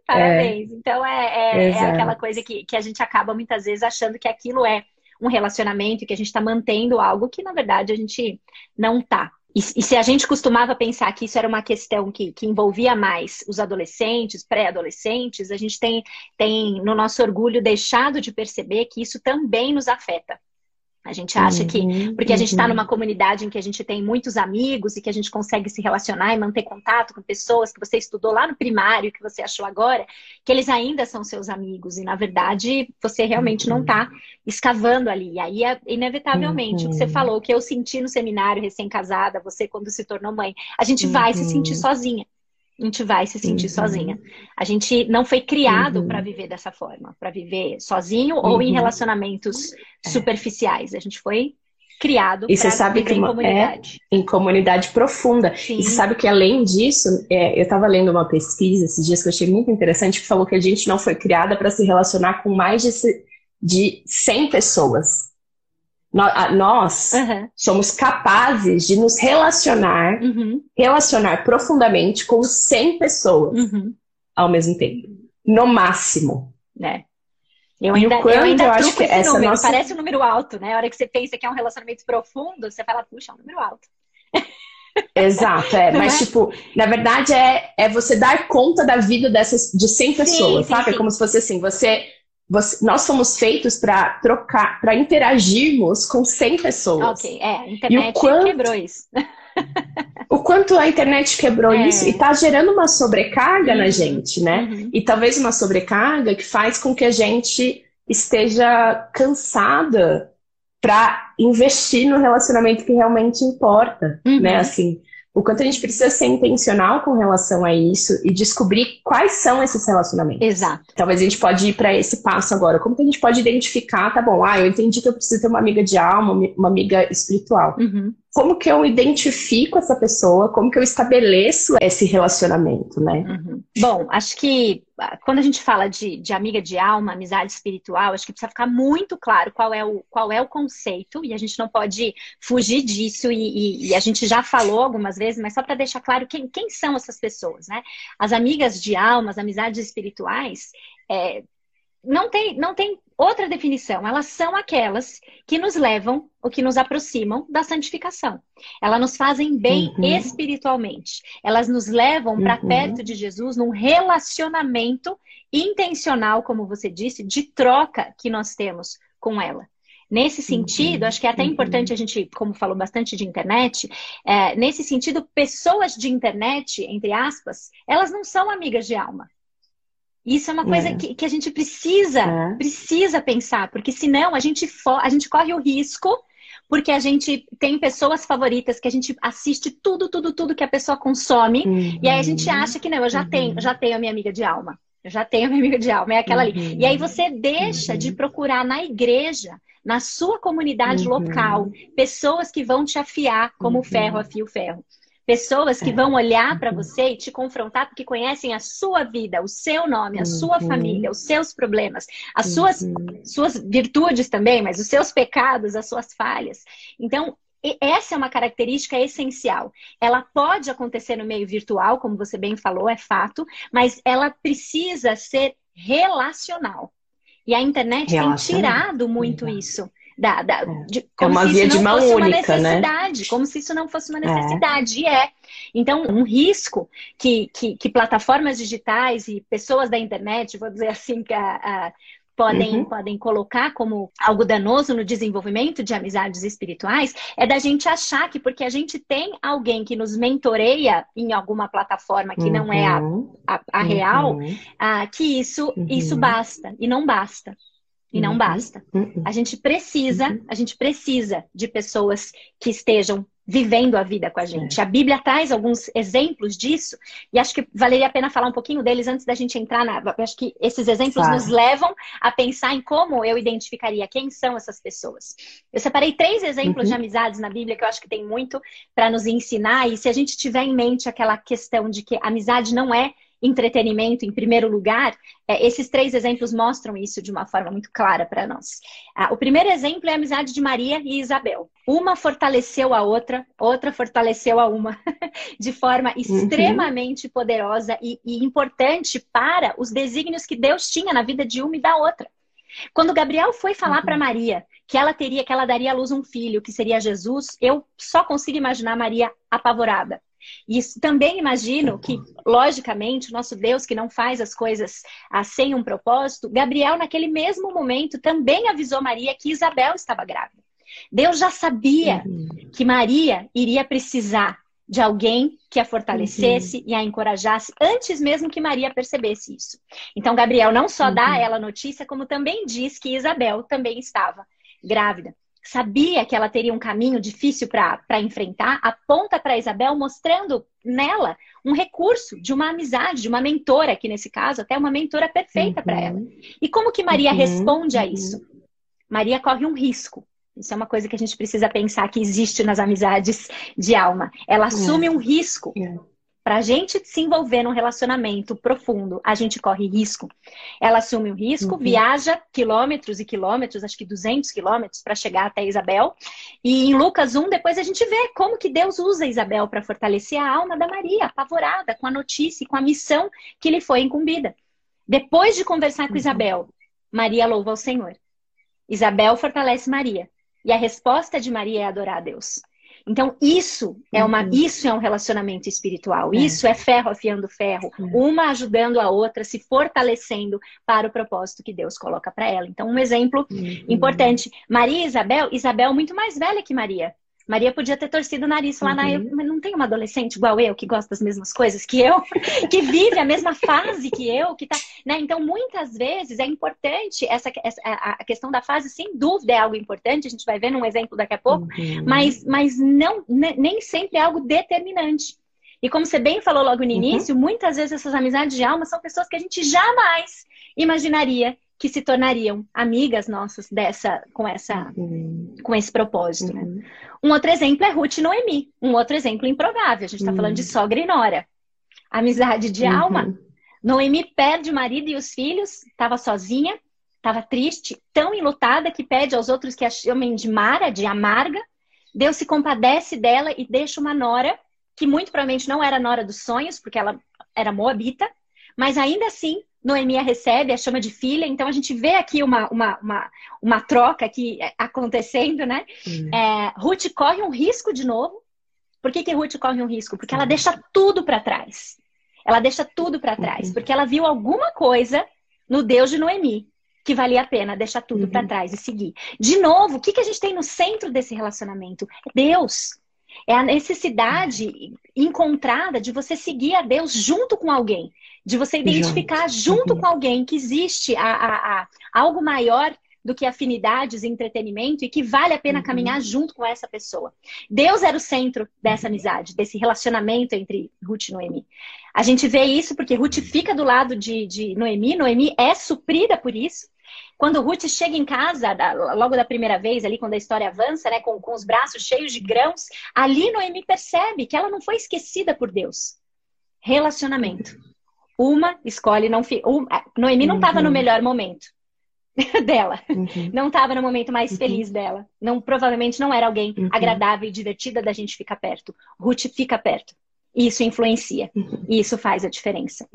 S3: parabéns. É. Então é, é, é, aquela coisa que, que a gente acaba muitas vezes achando que aquilo é um relacionamento, que a gente está mantendo algo que na verdade a gente não tá. E, e, se a gente costumava pensar que isso era uma questão que, que envolvia mais os adolescentes, pré-adolescentes, a gente tem, tem, no nosso orgulho, deixado de perceber que isso também nos afeta. A gente acha que, uhum, porque a gente está uhum. numa comunidade em que a gente tem muitos amigos e que a gente consegue se relacionar e manter contato com pessoas que você estudou lá no primário, que você achou agora, que eles ainda são seus amigos. E, na verdade, você realmente não está uhum. escavando ali. E aí, é, inevitavelmente, o que você falou, o que eu senti no seminário recém-casada, você quando se tornou mãe, a gente vai se sentir sozinha a gente vai se sentir uhum. sozinha. A gente não foi criado uhum. para viver dessa forma, para viver sozinho uhum. ou em uhum. relacionamentos é. superficiais. A gente foi criado
S2: e você sabe que
S3: em comunidade.
S2: É, em comunidade profunda. Sim. E você sabe que além disso, é, eu estava lendo uma pesquisa esses dias que eu achei muito interessante que falou que a gente não foi criada para se relacionar com mais de, de 100 pessoas nós uhum. somos capazes de nos relacionar, uhum. relacionar profundamente com 100 pessoas uhum. ao mesmo tempo, no máximo.
S3: né? Eu ainda, eu ainda eu acho que essa número. Nossa... Parece um número alto, né? A hora que você pensa que é um relacionamento profundo, você fala, puxa, é um número alto.
S2: Exato, é. Mas, é? tipo, na verdade é, é você dar conta da vida dessas de 100 pessoas, sim, sabe? Sim, sim. É como se fosse assim, você você, nós fomos feitos para trocar, para interagirmos com 100 pessoas.
S3: Ok, é, a internet quanto, quebrou isso.
S2: o quanto a internet quebrou é. isso e está gerando uma sobrecarga uhum. na gente, né? Uhum. E talvez uma sobrecarga que faz com que a gente esteja cansada para investir no relacionamento que realmente importa, né? uhum. né? Assim, o quanto a gente precisa ser intencional com relação a isso e descobrir quais são esses relacionamentos.
S3: Exato.
S2: Talvez a gente pode ir para esse passo agora. Como que a gente pode identificar, tá bom, ah, eu entendi que eu preciso ter uma amiga de alma, uma amiga espiritual. Uhum como que eu identifico essa pessoa, como que eu estabeleço esse relacionamento, né?
S3: Uhum. Bom, acho que ah, quando a gente fala de, de, amiga de alma, amizade espiritual, acho que precisa ficar muito claro qual é o, qual é o conceito, e a gente não pode fugir disso, e, e, e a gente já falou algumas vezes, mas só para deixar claro quem, quem são essas pessoas, né? As amigas de alma, as amizades espirituais, é, não tem, não tem outra definição, elas são aquelas que nos levam ou que nos aproximam da santificação. Elas nos fazem bem uhum. espiritualmente. Elas nos levam para uhum. perto de Jesus num relacionamento intencional, como você disse, de troca que nós temos com ela. Nesse uhum. sentido, uhum. acho que é até uhum. importante a gente, como falou bastante de internet, é, nesse sentido, pessoas de internet, entre aspas, elas não são amigas de alma. Isso é uma coisa é. que, que, a gente precisa, é. precisa pensar, porque senão a gente, a gente corre o risco, porque a gente tem pessoas favoritas que a gente assiste tudo, tudo, tudo que a pessoa consome, uhum. e aí a gente acha que não, eu já uhum. tenho, já tenho a minha amiga de alma. Eu já tenho a minha amiga de alma, é aquela uhum. ali. E aí você deixa de uhum. procurar na igreja, na sua comunidade uhum. local, pessoas que vão te afiar como ferro afia o ferro. Pessoas que é. vão olhar para você e te confrontar porque conhecem a sua vida, o seu nome, a sua uhum. família, os seus problemas, as suas, uhum. suas virtudes também, mas os seus pecados, as suas falhas. Então, essa é uma característica essencial. Ela pode acontecer no meio virtual, como você bem falou, é fato, mas ela precisa ser relacional. E a internet tem tirado muito isso. Da, da,
S2: é. de, é uma via de mão única, né?
S3: Como se isso não fosse uma é. necessidade. É. E é. Então, um risco que, que, que, plataformas digitais e pessoas da internet, vou dizer assim, que a, a podem, uhum. podem colocar como algo danoso no desenvolvimento de amizades espirituais é da gente achar que porque a gente tem alguém que nos mentoreia em alguma plataforma que uhum. não é a, uhum. a, a real, uhum. ah, que isso, isso uhum. basta. E não basta. E não uhum. basta. A gente precisa, a gente precisa de pessoas que estejam vivendo a vida com a gente. É. A Bíblia traz alguns exemplos disso e acho que valeria a pena falar um pouquinho deles antes da gente entrar na. Acho que esses exemplos nos levam a pensar em como eu identificaria quem são essas pessoas. Eu separei três exemplos uhum. de amizades na Bíblia que eu acho que tem muito para nos ensinar e se a gente tiver em mente aquela questão de que amizade não é entretenimento em primeiro lugar, é, esses três exemplos mostram isso de uma forma muito clara para nós. Ah, o primeiro exemplo é a amizade de Maria e Isabel. Uma fortaleceu a outra, outra fortaleceu a uma, de forma uhum. extremamente uhum. poderosa e, e importante para os desígnios que Deus tinha na vida de uma e da outra. Quando Gabriel foi falar uhum. para Maria que ela teria, que ela daria à luz um filho, que seria Jesus, eu só consigo imaginar Maria apavorada. E também imagino que, logicamente, o nosso Deus que não faz as coisas sem um propósito, Gabriel, naquele mesmo momento, também avisou Maria que Isabel estava grávida. Deus já sabia uhum. que Maria iria precisar de alguém que a fortalecesse uhum. e a encorajasse antes mesmo que Maria percebesse isso. Então, Gabriel não só uhum. dá a ela notícia, como também diz que Isabel também estava grávida sabia que ela teria um caminho difícil para enfrentar, aponta para Isabel, mostrando nela um recurso de uma amizade, de uma mentora, que nesse caso até uma mentora perfeita uhum. para ela. E como que Maria uhum. responde a isso? Maria corre um risco. Isso é uma coisa que a gente precisa pensar que existe nas amizades de alma. Ela assume um risco. Para a gente se envolver num relacionamento profundo, a gente corre risco. Ela assume o risco, uhum. viaja quilômetros e quilômetros, acho que 200 quilômetros, para chegar até Isabel. E em Lucas 1, depois a gente vê como que Deus usa Isabel para fortalecer a alma da Maria, apavorada com a notícia e com a missão que lhe foi incumbida. Depois de conversar com uhum. Isabel, Maria louva ao Senhor. Isabel fortalece Maria. E a resposta de Maria é adorar a Deus. Então, isso é uma, uhum. isso é um relacionamento espiritual. É. Isso é ferro afiando ferro, uma ajudando a outra, se fortalecendo para o propósito que Deus coloca para ela. Então, um exemplo uhum. importante. Maria e Isabel, Isabel muito mais velha que Maria. Maria podia ter torcido o nariz lá uhum. mas não tem uma adolescente igual eu que gosta das mesmas coisas que eu, que vive a mesma fase que eu, que tá, né? Então, muitas vezes é importante essa, essa a questão da fase, sem dúvida é algo importante, a gente vai ver num exemplo daqui a pouco, uhum. mas, mas não nem sempre é algo determinante. E como você bem falou logo no uhum. início, uhum. muitas vezes essas amizades de alma são pessoas que a gente jamais imaginaria que se tornariam amigas nossas dessa com essa uhum. com esse propósito. Né? Uhum. Né? Um outro exemplo é Ruth e Noemi. Um outro exemplo improvável. A gente está uhum. falando de sogra e nora. Amizade de uhum. alma. Noemi perde o marido e os filhos, estava sozinha, estava triste, tão enlutada que pede aos outros que a chamem de Mara, de amarga. Deus se compadece dela e deixa uma nora, que muito provavelmente não era nora dos sonhos, porque ela era moabita, mas ainda assim Noemi a recebe, a chama de filha, então a gente vê aqui uma, uma, uma, uma troca aqui é, acontecendo, né? É, Ruth corre um risco de novo. Por que, que Ruth corre um risco? Porque ela deixa tudo para trás. Ela deixa tudo para trás, porque ela viu alguma coisa no Deus de Noemi que valia a pena deixar tudo uhum. para trás e seguir. De novo, o que, que a gente tem no centro desse relacionamento? É Deus. É a necessidade encontrada de você seguir a Deus junto com alguém, de você identificar junto, junto com alguém que existe a, a, a, algo maior do que afinidades e entretenimento e que vale a pena uhum. caminhar junto com essa pessoa. Deus era o centro dessa amizade, desse relacionamento entre Ruth e Noemi. A gente vê isso porque Ruth fica do lado de, de Noemi, Noemi é suprida por isso. Quando Ruth chega em casa, logo da primeira vez, ali quando a história avança, né, com, com os braços cheios de grãos, ali Noemi percebe que ela não foi esquecida por Deus. Relacionamento. Uma escolhe não. Um, Noemi não estava uhum. no melhor momento dela. Uhum. Não estava no momento mais uhum. feliz dela. Não, provavelmente não era alguém uhum. agradável e divertida da gente ficar perto. Ruth fica perto. Isso influencia. Uhum. E isso faz a diferença.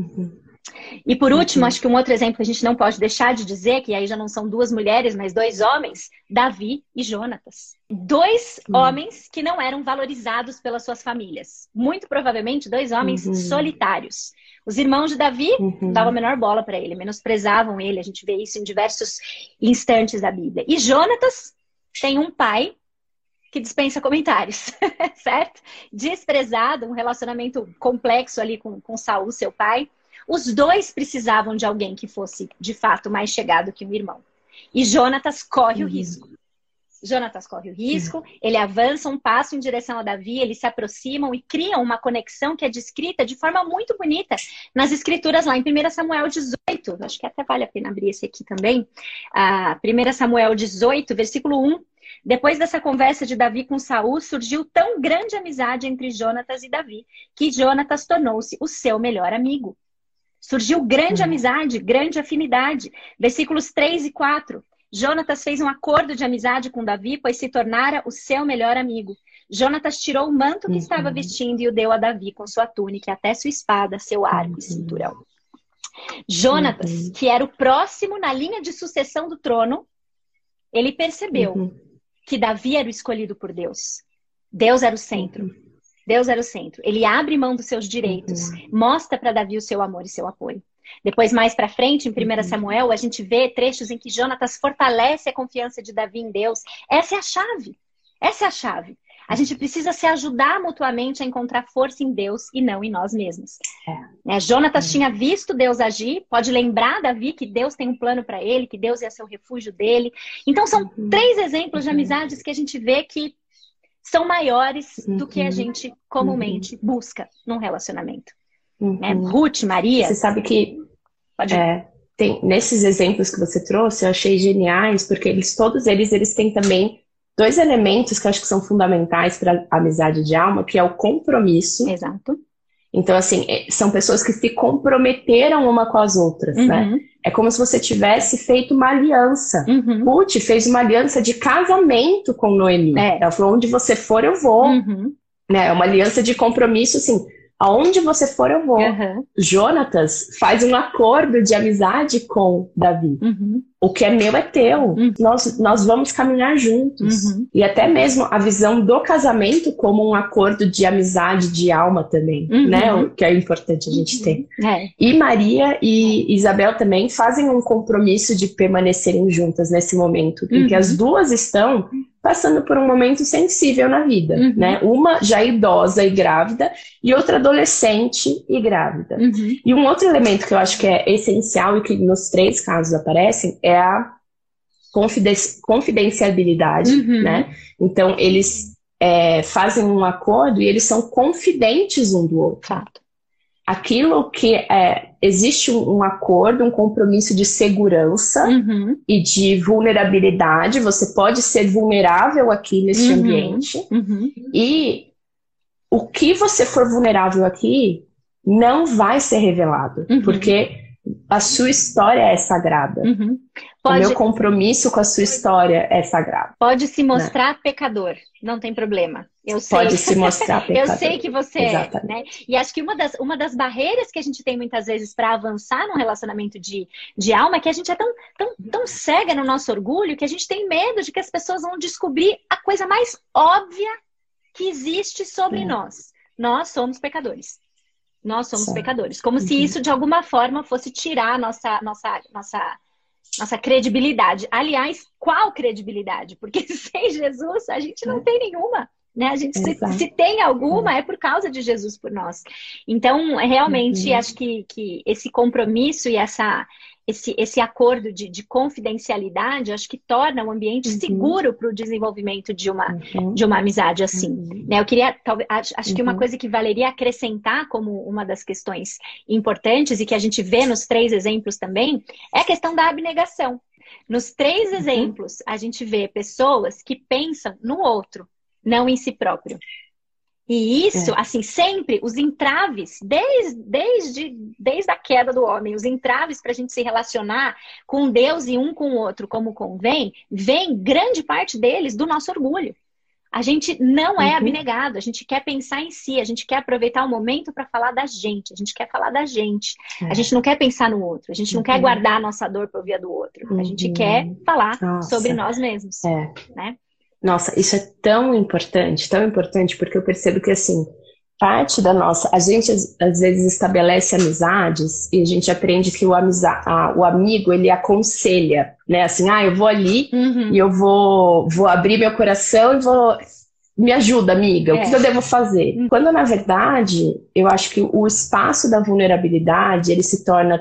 S3: Uhum. E por último, acho que um outro exemplo que a gente não pode deixar de dizer, que aí já não são duas mulheres, mas dois homens, Davi e Jonatas. Dois uhum. homens que não eram valorizados pelas suas famílias. Muito provavelmente dois homens uhum. solitários. Os irmãos de Davi uhum. davam a menor bola para ele, menosprezavam ele. A gente vê isso em diversos instantes da Bíblia. E Jonatas tem um pai que dispensa comentários, certo? Desprezado, um relacionamento complexo ali com, com Saul, seu pai. Os dois precisavam de alguém que fosse, de fato, mais chegado que um irmão. E Jonatas corre uhum. o risco. Jonatas corre o risco, ele avança um passo em direção a Davi, eles se aproximam e criam uma conexão que é descrita de forma muito bonita nas escrituras lá em 1 Samuel 18. Acho que até vale a pena abrir esse aqui também. Uh, 1 Samuel 18, versículo 1. Depois dessa conversa de Davi com Saul, surgiu tão grande amizade entre Jonatas e Davi que Jonatas tornou-se o seu melhor amigo. Surgiu grande uhum. amizade, grande afinidade. Versículos 3 e 4. Jonatas fez um acordo de amizade com Davi, pois se tornara o seu melhor amigo. Jonatas tirou o manto que uhum. estava vestindo e o deu a Davi com sua túnica, até sua espada, seu arco uhum. e cinturão. Jonatas, uhum. que era o próximo na linha de sucessão do trono, ele percebeu uhum. que Davi era o escolhido por Deus. Deus era o centro. Deus era o centro. Ele abre mão dos seus direitos, uhum. mostra para Davi o seu amor e seu apoio. Depois, mais para frente, em 1 uhum. Samuel, a gente vê trechos em que Jonatas fortalece a confiança de Davi em Deus. Essa é a chave. Essa é a chave. A gente precisa se ajudar mutuamente a encontrar força em Deus e não em nós mesmos. É. É, Jonatas é. tinha visto Deus agir, pode lembrar Davi que Deus tem um plano para ele, que Deus é seu refúgio dele. Então, são uhum. três exemplos de uhum. amizades que a gente vê que são maiores uhum. do que a uhum. gente comumente uhum. busca num relacionamento. Uhum. Né? Ruth, Maria.
S2: Você sabe que é, tem, nesses exemplos que você trouxe, eu achei geniais, porque eles todos eles, eles têm também dois elementos que eu acho que são fundamentais para a amizade de alma, que é o compromisso.
S3: Exato.
S2: Então, assim, é, são pessoas que se comprometeram uma com as outras, né? É como se você tivesse feito uma aliança. Uhum. Ruth fez uma aliança de casamento com Noemi. É. Ela falou: onde você for, eu vou. Uhum. Né? É uma aliança de compromisso, assim. Aonde você for, eu vou. Uhum. Jonatas faz um acordo de amizade com Davi. Uhum. O que é meu é teu. Uhum. Nós, nós vamos caminhar juntos. Uhum. E até mesmo a visão do casamento como um acordo de amizade de alma também, uhum. né? O que é importante a gente ter. Uhum. É. E Maria e Isabel também fazem um compromisso de permanecerem juntas nesse momento, em que as duas estão passando por um momento sensível na vida, uhum. né? Uma já idosa e grávida e outra adolescente e grávida. Uhum. E um outro elemento que eu acho que é essencial e que nos três casos aparecem é a confidencialidade, uhum. né? Então eles é, fazem um acordo e eles são confidentes um do outro. Aquilo que é, existe um, acordo, um compromisso de segurança uhum. e de vulnerabilidade. Você pode ser vulnerável aqui nesse uhum. ambiente. Uhum. E o que você for vulnerável aqui não vai ser revelado. Uhum. Porque a sua história é sagrada. Uhum. Pode... O meu compromisso com a sua história é sagrado.
S3: Pode se né? mostrar né? pecador, não tem problema. Eu sei.
S2: Pode se mostrar pecador.
S3: Eu sei que você Exatamente. é, né? E acho que uma das, uma das barreiras que a gente tem muitas vezes para avançar num relacionamento de, de alma é que a gente é tão, tão, tão cega no nosso orgulho que a gente tem medo de que as pessoas vão descobrir a coisa mais óbvia que existe sobre é. nós. Nós somos pecadores. Nós somos pecadores. Como uhum. se isso, de alguma forma, fosse tirar nossa, nossa, nossa, nossa credibilidade. Aliás, qual credibilidade? Porque sem Jesus a gente não é. tem nenhuma. Né? A gente, se, se, tem alguma, é. é por causa de Jesus por nós. Então, realmente, uhum. acho que, que esse compromisso e essa, esse, esse acordo de, de confidencialidade, acho que torna o um ambiente uhum. seguro para o desenvolvimento de uma, uhum. de uma amizade assim. Uhum. Né? Eu queria, talvez, acho, acho que uma uhum. coisa que valeria acrescentar como uma das questões importantes e que a gente vê nos três exemplos também é a questão da abnegação. Nos três uhum. exemplos, a gente vê pessoas que pensam no outro, não em si próprio. E isso, é. assim, sempre os entraves, desde, desde, desde a queda do homem, os entraves para a gente se relacionar com Deus e um com o outro como convém, vem grande parte deles do nosso orgulho. A gente não é uhum. abnegado, a gente quer pensar em si, a gente quer aproveitar o momento para falar da gente, a gente quer falar da gente, é. a gente não quer pensar no outro, a gente não uhum. quer guardar a nossa dor para ouvir a do outro, uhum. a gente quer uhum. falar nossa. sobre nós mesmos. É. Né?
S2: Nossa, isso é tão importante, tão importante, porque eu percebo que, assim, parte da nossa. A gente, às vezes, estabelece amizades e a gente aprende que o, amiza, a, o amigo, ele aconselha, né? Assim, ah, eu vou ali uhum. e eu vou, vou abrir meu coração e vou. Me ajuda, amiga, é. o que eu devo fazer? Uhum. Quando, na verdade, eu acho que o espaço da vulnerabilidade, ele se torna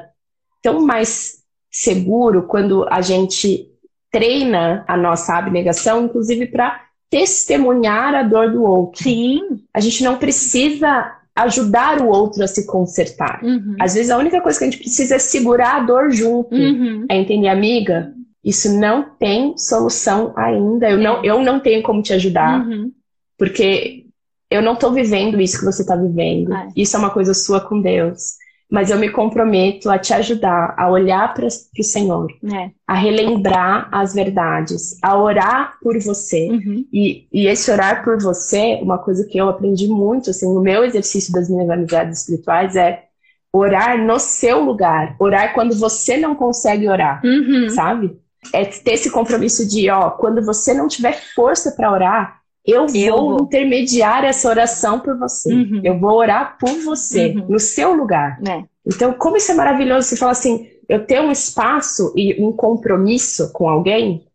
S2: tão mais seguro quando a gente treina a nossa abnegação, inclusive para testemunhar a dor do outro.
S3: Sim.
S2: A gente não precisa ajudar o outro a se consertar. Uhum. Às vezes a única coisa que a gente precisa é segurar a dor junto. Uhum. É entender, amiga, isso não tem solução ainda. Eu, é. não, eu não tenho como te ajudar. Uhum. Porque eu não estou vivendo isso que você está vivendo. É. Isso é uma coisa sua com Deus mas eu me comprometo a te ajudar a olhar para o Senhor, é. a relembrar as verdades, a orar por você. Uhum. E, e, esse orar por você, uma coisa que eu aprendi muito, assim, no meu exercício das minhas amizades espirituais é orar no seu lugar, orar quando você não consegue orar, uhum. sabe? É ter esse compromisso de, ó, quando você não tiver força para orar, eu vou, eu vou, intermediar essa oração por você. Uhum. Eu vou orar por você, uhum. no seu lugar. É. Então, como isso é maravilhoso, você fala assim, eu tenho um espaço e um compromisso com alguém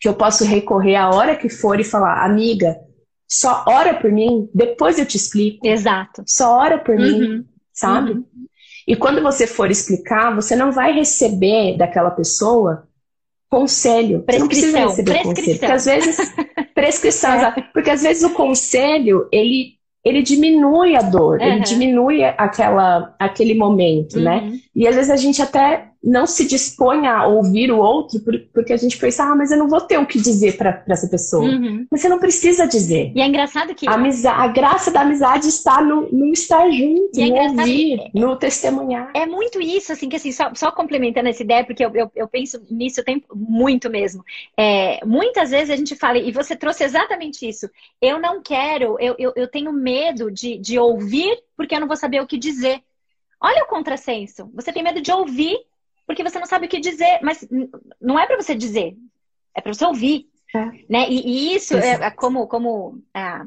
S2: que eu posso recorrer a hora que for e falar, amiga, só ora por mim, depois eu te explico.
S3: Exato.
S2: Só ora por uhum. mim, sabe? Uhum. E quando você for explicar, você não vai receber daquela pessoa conselho. Você não precisa receber conselho. Porque às vezes. prescrição, é. porque às vezes o conselho, ele, ele diminui a dor, uhum. ele diminui aquela, aquele momento, né? uhum. né? E às vezes a gente até não se dispõe a ouvir o outro porque a gente pensa, ah, mas eu não vou ter o que dizer para essa pessoa. Uhum. Mas você não precisa dizer.
S3: E é engraçado que.
S2: A, a graça da amizade está no, no estar junto, é no ouvir, que... no testemunhar.
S3: É muito isso, assim, que assim, só, só complementando essa ideia, porque eu, eu, eu penso nisso tempo, muito mesmo. É, muitas vezes a gente fala, e você trouxe exatamente isso. Eu não quero, eu, eu, eu tenho medo de, de ouvir porque eu não vou saber o que dizer. Olha o contrassenso. Você tem medo de ouvir porque você não sabe o que dizer. Mas não é para você dizer, é para você ouvir. É. Né? E, e isso é, é, como, como a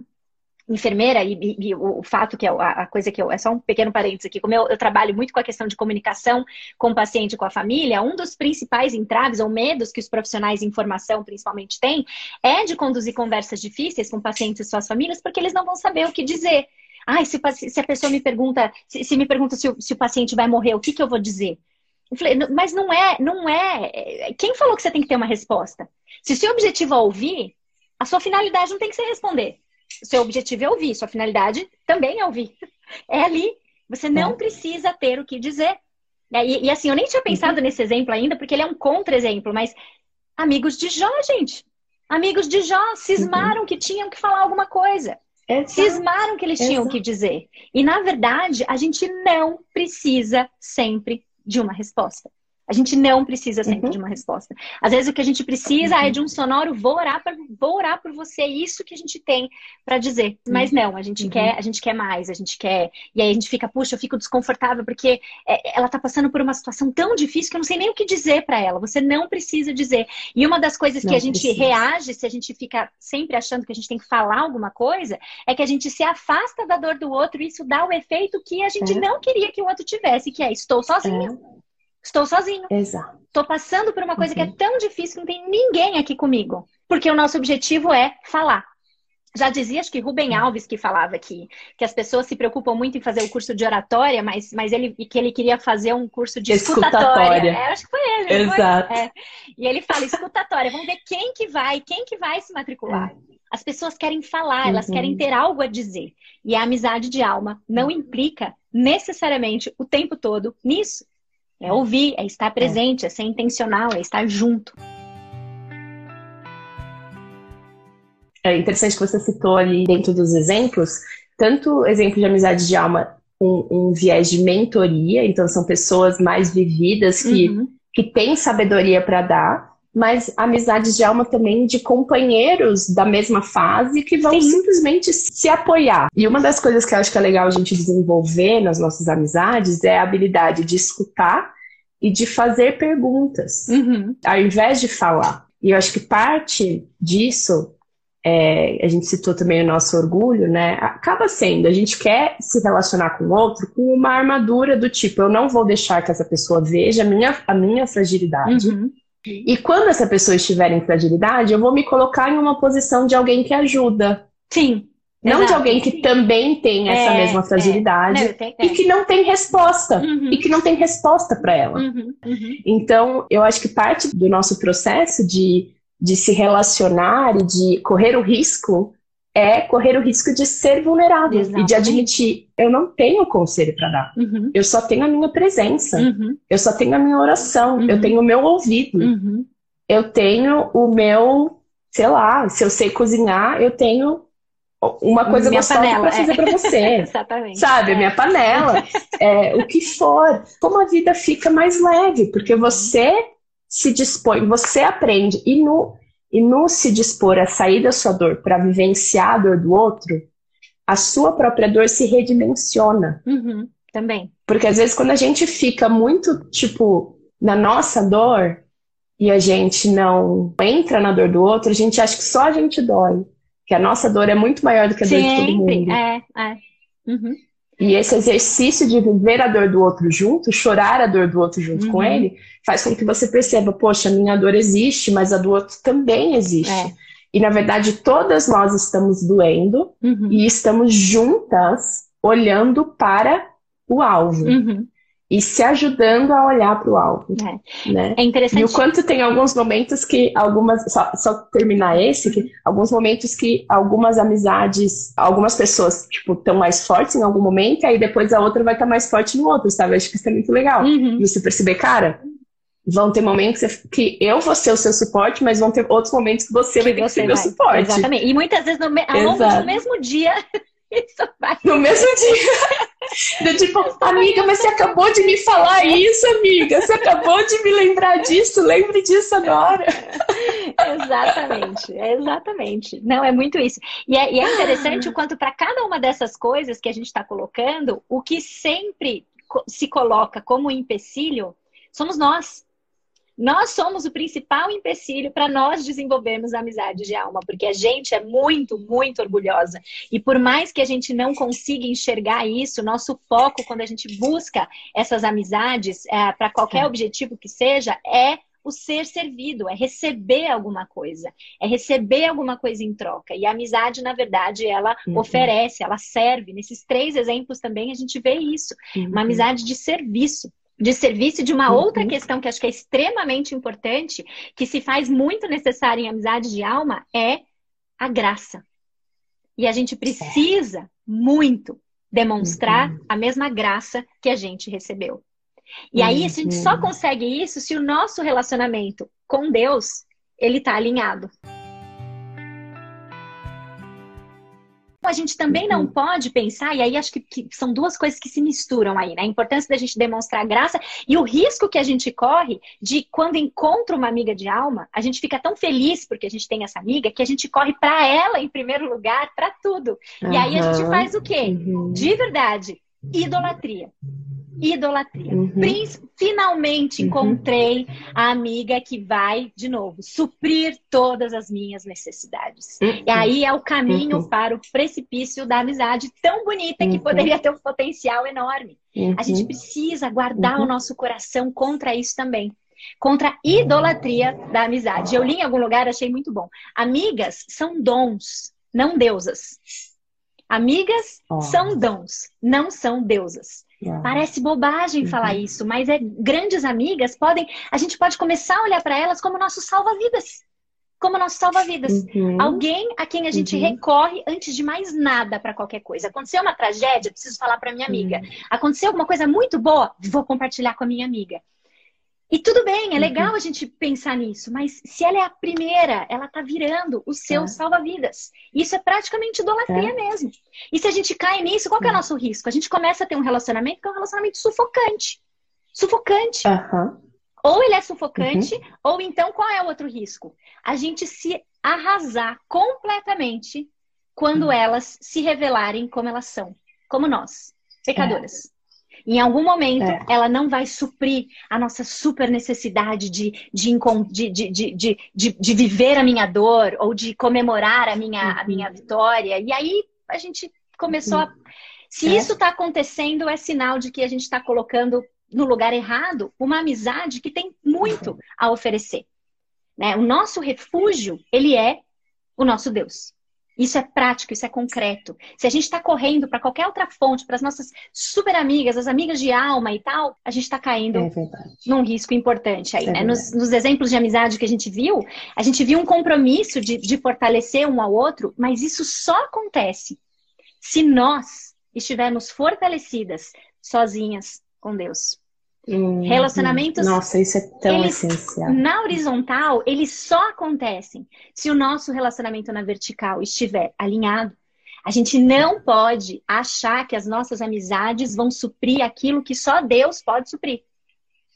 S3: enfermeira, e, e, e o, fato que é a, coisa que eu. É só um pequeno parênteses aqui, como eu, eu, trabalho muito com a questão de comunicação com o paciente e com a família, um dos principais entraves ou medos que os profissionais em formação principalmente têm é de conduzir conversas difíceis com pacientes e suas famílias, porque eles não vão saber o que dizer. Ai, se, se a pessoa me pergunta, se, se me pergunta se o, se o paciente vai morrer, o que, que eu vou dizer? Eu falei, mas não é, não é. Quem falou que você tem que ter uma resposta? Se o seu objetivo é ouvir, a sua finalidade não tem que ser responder. O seu objetivo é ouvir, sua finalidade também é ouvir. É ali. Você não é. precisa ter o que dizer. É, e, e, assim, eu nem tinha pensado uhum. nesse exemplo ainda, porque ele é um contra-exemplo, mas amigos de Jó, gente. Amigos de Jó cismaram uhum. que tinham que falar alguma coisa. Exato. Cismaram que eles Exato. tinham que dizer. E, na verdade, a gente não precisa sempre de uma resposta. A gente não precisa sempre uhum. de uma resposta. Às vezes o que a gente precisa uhum. é de um sonoro, vou orar, pra, vou orar por você, é isso que a gente tem para dizer. Uhum. Mas não, a gente uhum. quer, a gente quer mais, a gente quer. E aí a gente fica, puxa, eu fico desconfortável porque é, ela tá passando por uma situação tão difícil que eu não sei nem o que dizer para ela. Você não precisa dizer. E uma das coisas não que a gente precisa. reage se a gente fica sempre achando que a gente tem que falar alguma coisa, é que a gente se afasta da dor do outro e isso dá o efeito que a gente é. não queria que o outro tivesse, que é estou sozinha. É. Estou sozinho.
S1: Exato.
S3: Estou passando por uma coisa uhum. que é uhum. tão difícil que não tem ninguém aqui comigo. Porque o nosso objetivo é falar. Já dizia, acho que Rubem uhum. Alves que falava que, que as pessoas se preocupam muito em fazer o curso de oratória, mas, mas ele que ele queria fazer um curso de escutatória. escutatória. É, acho que foi ele.
S1: Exato.
S3: Foi? É. E ele fala, escutatória, vamos ver quem que vai, quem que vai se matricular. É. As pessoas querem falar, elas uhum. querem ter algo a dizer. E a amizade de alma não implica necessariamente o tempo todo nisso. É ouvir, é estar presente, é, é ser intencional, é estar junto.
S2: É interessante que você citou ali dentro dos exemplos, tanto exemplo de amizade de alma, um, um viés de mentoria, então são pessoas mais vividas que, uhum. que têm sabedoria para dar, mas amizades de alma também de companheiros da mesma fase que vão Sim. simplesmente se apoiar. E uma das coisas que eu acho que é legal a gente desenvolver nas nossas amizades é a habilidade de escutar e de fazer perguntas, uhum. ao invés de falar. E eu acho que parte disso, é, a gente citou também o nosso orgulho, né? Acaba sendo, a gente quer se relacionar com o outro com uma armadura do tipo, eu não vou deixar que essa pessoa veja a minha, a minha fragilidade. Uhum. E quando essa pessoa estiver em fragilidade, eu vou me colocar em uma posição de alguém que ajuda.
S3: Sim.
S2: Não Exato. de alguém que também tem essa é, mesma fragilidade é. Não, e que não tem resposta. Uhum. E que não tem resposta para ela. Uhum. Uhum. Então, eu acho que parte do nosso processo de, de se relacionar e de correr o risco é correr o risco de ser vulnerável Exatamente. e de admitir: eu não tenho conselho para dar. Uhum. Eu só tenho a minha presença. Uhum. Eu só tenho a minha oração. Eu uhum. tenho o meu ouvido. Eu tenho o meu, sei lá, se eu sei cozinhar, eu tenho uma coisa minha gostosa para fazer é. para você.
S3: Exatamente.
S2: Sabe, a minha panela, é, o que for. Como a vida fica mais leve, porque você se dispõe, você aprende e no e no se dispor a sair da sua dor para vivenciar a dor do outro, a sua própria dor se redimensiona.
S3: Uhum, também.
S2: Porque às vezes quando a gente fica muito, tipo, na nossa dor e a gente não entra na dor do outro, a gente acha que só a gente dói que a nossa dor é muito maior do que a dor de todo mundo.
S3: É, é. Uhum.
S2: E esse exercício de viver a dor do outro junto, chorar a dor do outro junto uhum. com ele, faz com que você perceba, poxa, a minha dor existe, mas a do outro também existe. É. E na verdade, todas nós estamos doendo uhum. e estamos juntas olhando para o alvo. Uhum e se ajudando a olhar para o alto. É. Né?
S3: é interessante.
S2: E o quanto tem alguns momentos que algumas. Só, só terminar esse, que alguns momentos que algumas amizades, algumas pessoas, tipo, estão mais fortes em algum momento, e aí depois a outra vai estar tá mais forte no outro, sabe? Eu acho que isso é muito legal. Uhum. Você perceber, cara, vão ter momentos que eu vou ser o seu suporte, mas vão ter outros momentos que você que vai ter que ser meu suporte.
S3: Exatamente. E muitas vezes no, ao longo do mesmo dia
S2: isso vai. No mesmo dia. tipo, amiga, mas você acabou de me falar isso, amiga. Você acabou de me lembrar disso. Lembre disso agora.
S3: exatamente, exatamente. Não, é muito isso. E é, e é interessante o quanto para cada uma dessas coisas que a gente está colocando, o que sempre se coloca como empecilho somos nós. Nós somos o principal empecilho para nós desenvolvermos a amizade de alma, porque a gente é muito, muito orgulhosa. E por mais que a gente não consiga enxergar isso, nosso foco quando a gente busca essas amizades, é, para qualquer é. objetivo que seja, é o ser servido, é receber alguma coisa, é receber alguma coisa em troca. E a amizade, na verdade, ela uhum. oferece, ela serve. Nesses três exemplos também a gente vê isso. Uhum. Uma amizade de serviço de serviço de uma uhum. outra questão que acho que é extremamente importante, que se faz muito necessária em amizade de alma, é a graça. E a gente precisa muito demonstrar uhum. a mesma graça que a gente recebeu. E aí a gente só uhum. consegue isso se o nosso relacionamento com Deus ele está alinhado. A gente também não uhum. pode pensar, e aí acho que, que, são duas coisas que se misturam aí, né? A importância da gente demonstrar graça e o risco que a gente corre de quando encontra uma amiga de alma, a gente fica tão feliz porque a gente tem essa amiga que a gente corre para ela em primeiro lugar, para tudo. E aí a gente faz o quê? Uhum. De verdade, idolatria idolatria. Uhum. Finalmente uhum. encontrei a amiga que vai, de novo, suprir todas as minhas necessidades. Uhum. E aí é o caminho uhum. para o precipício da amizade tão bonita que uhum. poderia ter um potencial enorme. A gente uhum. precisa guardar o nosso coração contra isso também. Contra a idolatria da amizade. Eu li em algum lugar, achei muito bom. Amigas são dons, não deusas. Amigas oh. são dons, não são deusas. Yeah. Parece bobagem uhum. falar isso, mas é grandes amigas podem, a gente pode começar a olhar para elas como nosso salva-vidas. Como nosso salva-vidas. Uhum. Alguém a quem a gente uhum. recorre antes de mais nada para qualquer coisa. Aconteceu uma tragédia, preciso falar para minha amiga. Uhum. Aconteceu alguma coisa muito boa, vou compartilhar com a minha amiga. E tudo bem, é uhum. legal a gente pensar nisso, mas se ela é a primeira, ela tá virando o seu é. salva-vidas. Isso é praticamente idolatria é. mesmo. E se a gente cai nisso, qual que é o nosso risco? A gente começa a ter um relacionamento que é um relacionamento sufocante. Sufocante. Uhum. Ou ele é sufocante, uhum. ou então qual é o outro risco? A gente se arrasar completamente quando uhum. elas se revelarem como elas são, como nós, pecadoras. É. Em algum momento, é. ela não vai suprir a nossa super necessidade de, de, de, de, de, de, viver a minha dor ou de comemorar a minha, uhum. a minha uhum. vitória. E aí a gente começou uhum. a. Se é. isso está acontecendo, é sinal de que a gente está colocando no lugar errado uma amizade que tem muito a oferecer. Né? O nosso refúgio, ele é o nosso Deus. Isso é prático, isso é concreto. Se a gente está correndo para qualquer outra fonte, para as nossas super amigas, as amigas de alma e tal, a gente está caindo é num risco importante aí. É né? nos, nos, exemplos de amizade que a gente viu, a gente viu um compromisso de, de fortalecer um ao outro, mas isso só acontece se nós estivermos fortalecidas sozinhas com Deus. Hum, Relacionamentos.
S1: Nossa, isso é tão eles, essencial.
S3: Na horizontal, eles só acontecem se o nosso relacionamento na vertical estiver alinhado. A gente não pode achar que as nossas amizades vão suprir aquilo que só Deus pode suprir.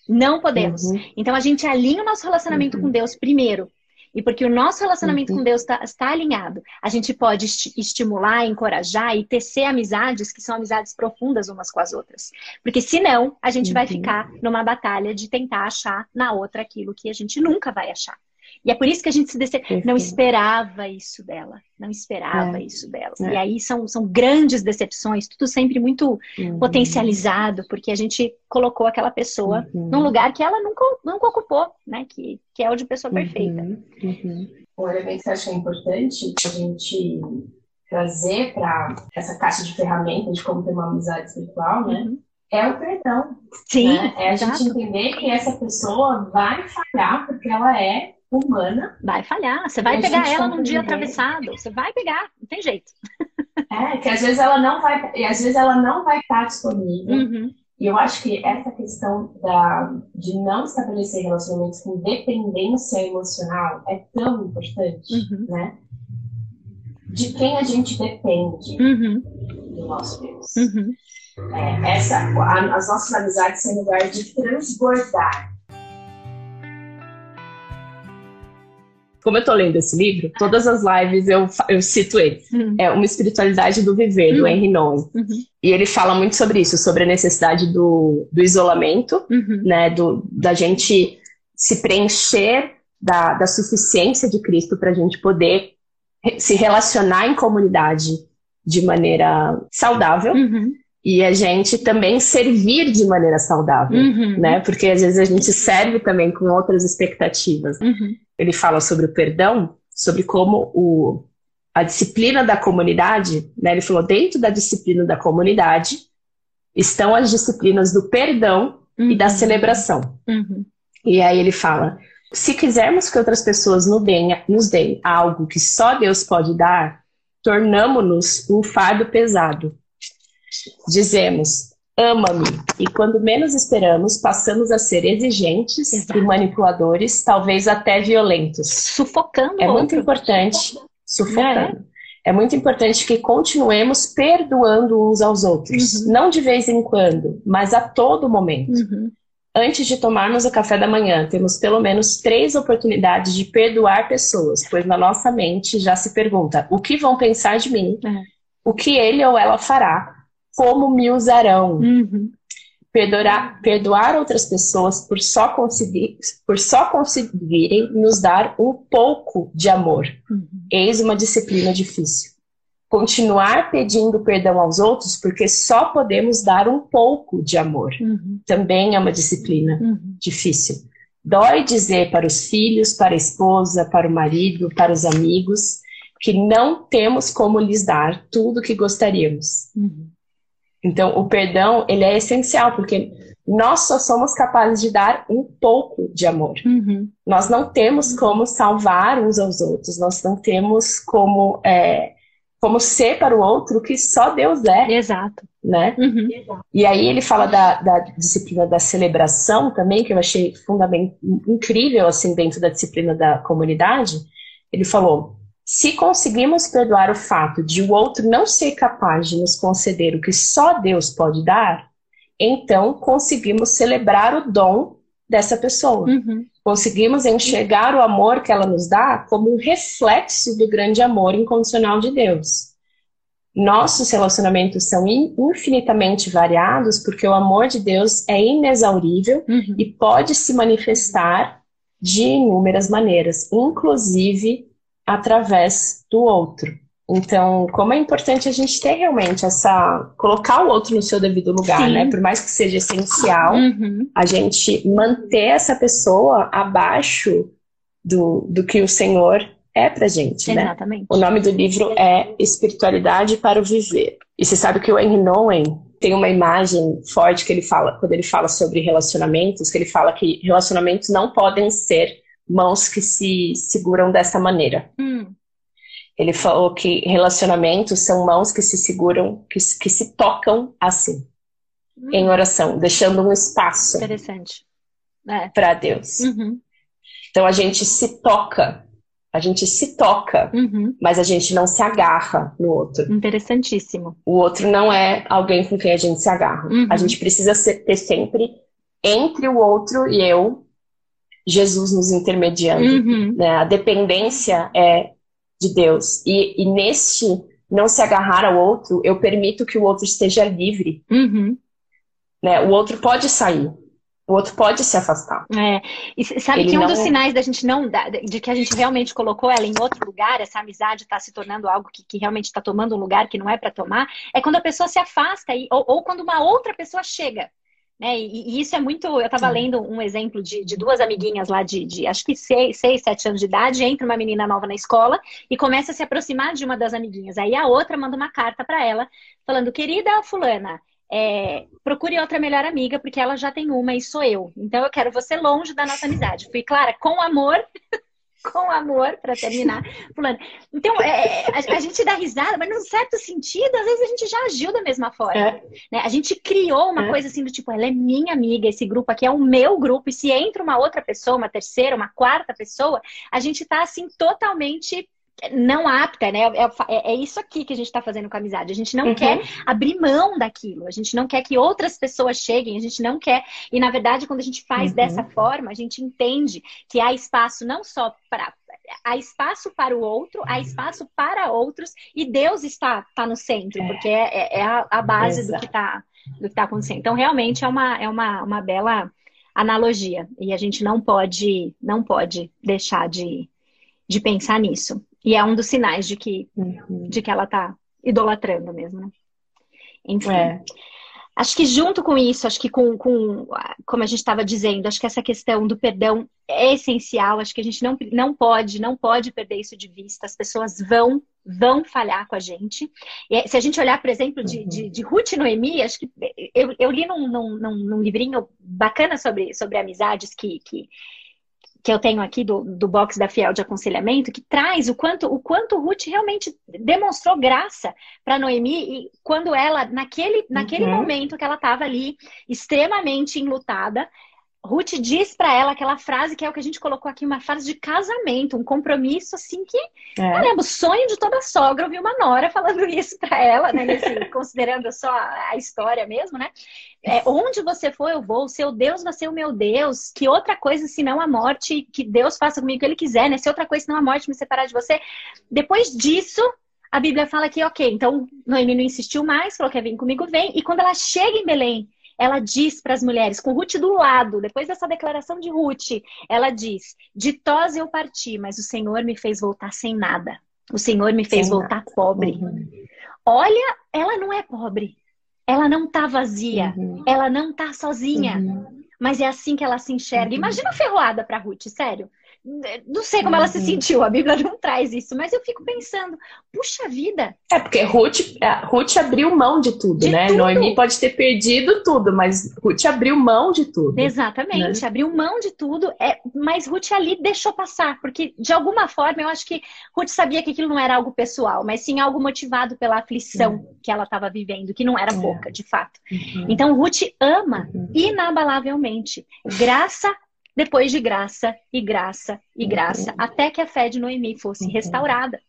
S3: Não podemos. Uhum. Então a gente alinha o nosso relacionamento uhum. com Deus primeiro. E porque o nosso relacionamento uhum. com Deus está tá alinhado, a gente pode esti estimular, encorajar e tecer amizades que são amizades profundas umas com as outras. Porque senão, a gente uhum. vai ficar numa batalha de tentar achar na outra aquilo que a gente nunca vai achar. E é por isso que a gente se dece... não esperava isso dela. Não esperava é. isso dela. É. E aí são, são grandes decepções, tudo sempre muito uhum. potencializado, porque a gente colocou aquela pessoa uhum. num lugar que ela nunca, nunca ocupou, né? Que, que é o de pessoa uhum. perfeita.
S2: Uhum. Um elemento que eu achei importante a gente trazer para essa caixa de ferramentas de como ter uma amizade espiritual, né? Uhum. É o perdão.
S3: Sim.
S2: Né? É a gente entender que essa pessoa vai falhar porque ela é humana.
S3: Vai falhar. Você vai pegar ela num dia atravessado. Você vai pegar, não tem jeito.
S2: É, que às vezes ela não vai, e às vezes ela não vai estar disponível. Uhum. E eu acho que essa questão da, de não estabelecer relacionamentos com dependência emocional é tão importante, uhum. né? De quem a gente depende uhum. do nosso Deus. Uhum. É, essa, a, as nossas amizades são lugar de transbordar
S1: como eu tô lendo esse livro, todas as lives eu, eu cito ele. Uhum. É Uma Espiritualidade do Viver, uhum. do Henry Nouwen. Uhum. E ele fala muito sobre isso, sobre a necessidade do, do isolamento, uhum. né, do, da gente se preencher da, da suficiência de Cristo para a gente poder se relacionar em comunidade de maneira saudável. Uhum. E a gente também servir de maneira saudável, uhum. né? Porque às vezes a gente serve também com outras expectativas. Uhum ele fala sobre o perdão, sobre como o, a disciplina da comunidade, né, ele falou, dentro da disciplina da comunidade estão as disciplinas do perdão uhum. e da uhum. celebração. Uhum. E aí ele fala, se quisermos que outras pessoas nos deem, nos deem algo que só Deus pode dar, tornamos-nos um fardo pesado. Dizemos, ama-me. E quando menos esperamos, passamos a ser exigentes Exato. e manipuladores, talvez até violentos.
S3: Sufocando.
S1: É muito importante. Sufocando. É.
S2: é muito importante que continuemos perdoando uns aos outros. Uhum. Não de vez em quando, mas a todo momento. Uhum. Antes de tomarmos o café da manhã, temos pelo menos três oportunidades de perdoar pessoas, pois na nossa mente já se pergunta: o que vão pensar de mim? É. O que ele ou ela fará? Como me usarão? Uhum. Perdoar, perdoar outras pessoas por só, conseguir, por só conseguirem nos dar um pouco de amor. Uhum. Eis uma disciplina difícil. Continuar pedindo perdão aos outros porque só podemos dar um pouco de amor. Uhum. Também é uma disciplina uhum. difícil. Dói dizer para os filhos, para a esposa, para o marido, para os amigos, que não temos como lhes dar tudo o que gostaríamos. Uhum. Então, o perdão, ele é essencial, porque nós só somos capazes de dar um pouco de amor. Uhum. Nós não temos como salvar uns aos outros, nós não temos como, é, como ser para o outro o que só Deus é.
S3: Exato.
S2: Né? Uhum. E aí ele fala da, da, disciplina da celebração também, que eu achei fundamental, incrível, assim, dentro da disciplina da comunidade. Ele falou, se conseguimos perdoar o fato de o outro não ser capaz de nos conceder o que só Deus pode dar, então conseguimos celebrar o dom dessa pessoa. Uhum. Conseguimos enxergar o amor que ela nos dá como um reflexo do grande amor incondicional de Deus. Nossos relacionamentos são infinitamente variados porque o amor de Deus é inexaurível uhum. e pode se manifestar de inúmeras maneiras, inclusive através do outro. Então, como é importante a gente ter realmente essa. colocar o outro no seu devido lugar, Sim. né? Por mais que seja essencial, uhum. a gente manter essa pessoa abaixo do, do que o Senhor é pra gente,
S3: né? Exatamente.
S2: né? O nome do livro é Espiritualidade para o Viver. E você sabe que o Henry Nowen tem uma imagem forte que ele fala, quando ele fala sobre relacionamentos, que ele fala que relacionamentos não podem ser mãos que se seguram dessa maneira. Hum. Ele falou que relacionamentos são mãos que se seguram, que, que se tocam assim, hum. em oração, deixando um espaço é. para Deus. Uhum. Então a gente se toca, a gente se toca, uhum. mas a gente não se agarra no outro.
S3: Interessantíssimo.
S2: O outro não é alguém com quem a gente se agarra. Uhum. A gente precisa ter sempre entre o outro e eu Jesus nos intermediando. Uhum. Né? A dependência é de Deus. E, e neste não se agarrar ao outro, eu permito que o outro esteja livre. Uhum. Né? O outro pode sair. O outro pode se afastar.
S3: É. E sabe Ele que um não... dos sinais da gente não, de que a gente realmente colocou ela em outro lugar, essa amizade está se tornando algo que, que realmente está tomando um lugar que não é para tomar, é quando a pessoa se afasta e, ou, ou quando uma outra pessoa chega. Né? E, e, isso é muito. Eu estava lendo um exemplo de, de, duas amiguinhas lá de, de acho que seis, seis, sete anos de idade. Entra uma menina nova na escola e começa a se aproximar de uma das amiguinhas. Aí a outra manda uma carta para ela, falando: Querida Fulana, é, procure outra melhor amiga, porque ela já tem uma e sou eu. Então eu quero você longe da nossa amizade. Fui clara, com amor. com amor, para terminar. Fulano. Então, é, a, a, gente dá risada, mas num certo sentido, às vezes a gente já agiu da mesma forma. É. Né? A gente criou uma é. coisa assim do tipo, ela é minha amiga, esse grupo aqui é o meu grupo, e se entra uma outra pessoa, uma terceira, uma quarta pessoa, a gente tá assim totalmente não apta, né? É, é, é, isso aqui que a gente está fazendo com a amizade. A gente não uhum. quer abrir mão daquilo, a gente não quer que outras pessoas cheguem, a gente não quer. E na verdade, quando a gente faz uhum. dessa forma, a gente entende que há espaço não só para há espaço para o outro, há espaço para outros, e Deus está, está no centro, é. porque é, é, é a, a, base Exato. do que está do que tá acontecendo. Então, realmente é uma, é uma, uma bela analogia. E a gente não pode, não pode deixar de, de pensar nisso. E é um dos sinais de que, uhum. de que ela tá idolatrando mesmo, né? Enfim. É. Acho que junto com isso, acho que com, com como a gente estava dizendo, acho que essa questão do perdão é essencial. Acho que a gente não, não pode, não pode perder isso de vista. As pessoas vão, vão falhar com a gente. E se a gente olhar, por exemplo, de, de, de Ruth e Noemi, acho que eu, eu li num, num, num, livrinho bacana sobre, sobre amizades que, que que eu tenho aqui do, do box da Fiel de aconselhamento, que traz o quanto o quanto Ruth realmente demonstrou graça para Noemi e quando ela naquele naquele uhum. momento que ela estava ali extremamente enlutada, Ruth diz para ela aquela frase que é o que a gente colocou aqui, uma frase de casamento, um compromisso assim que, é. caramba, o sonho de toda sogra ouvir uma nora falando isso para ela, né? Nesse, considerando só a, história mesmo, né? É, onde você for, eu vou, seu Deus vai ser o meu Deus, que outra coisa senão a morte, que Deus faça comigo o que ele quiser, né? Se outra coisa senão a morte me separar de você. Depois disso, a Bíblia fala que, ok, então Noemi não insistiu mais, falou que ia vir comigo, vem, e quando ela chega em Belém, ela diz para as mulheres, com Ruth do lado, depois dessa declaração de Ruth, ela diz: Ditosa eu parti, mas o Senhor me fez voltar sem nada. O Senhor me fez sem voltar nada. pobre. Uhum. Olha, ela não é pobre. Ela não tá vazia. Uhum. Ela não tá sozinha. Uhum. Mas é assim que ela se enxerga. Uhum. Imagina a ferroada para Ruth, sério. Não sei como ela se uhum. sentiu, a Bíblia não traz isso, mas eu fico pensando, puxa vida.
S2: É, porque Ruth, é, Ruth abriu mão de tudo, de né? Tudo. Noemi pode ter perdido tudo, mas Ruth abriu mão de tudo.
S3: Exatamente, né? abriu mão de tudo, é, mas Ruth ali deixou passar, porque de alguma forma eu acho que Ruth sabia que aquilo não era algo pessoal, mas sim algo motivado pela aflição uhum. que ela estava vivendo, que não era é. pouca, de fato. Uhum. Então Ruth ama uhum. inabalavelmente, graça depois de graça e graça e graça, uhum. até que a fé de Noemi fosse uhum. restaurada.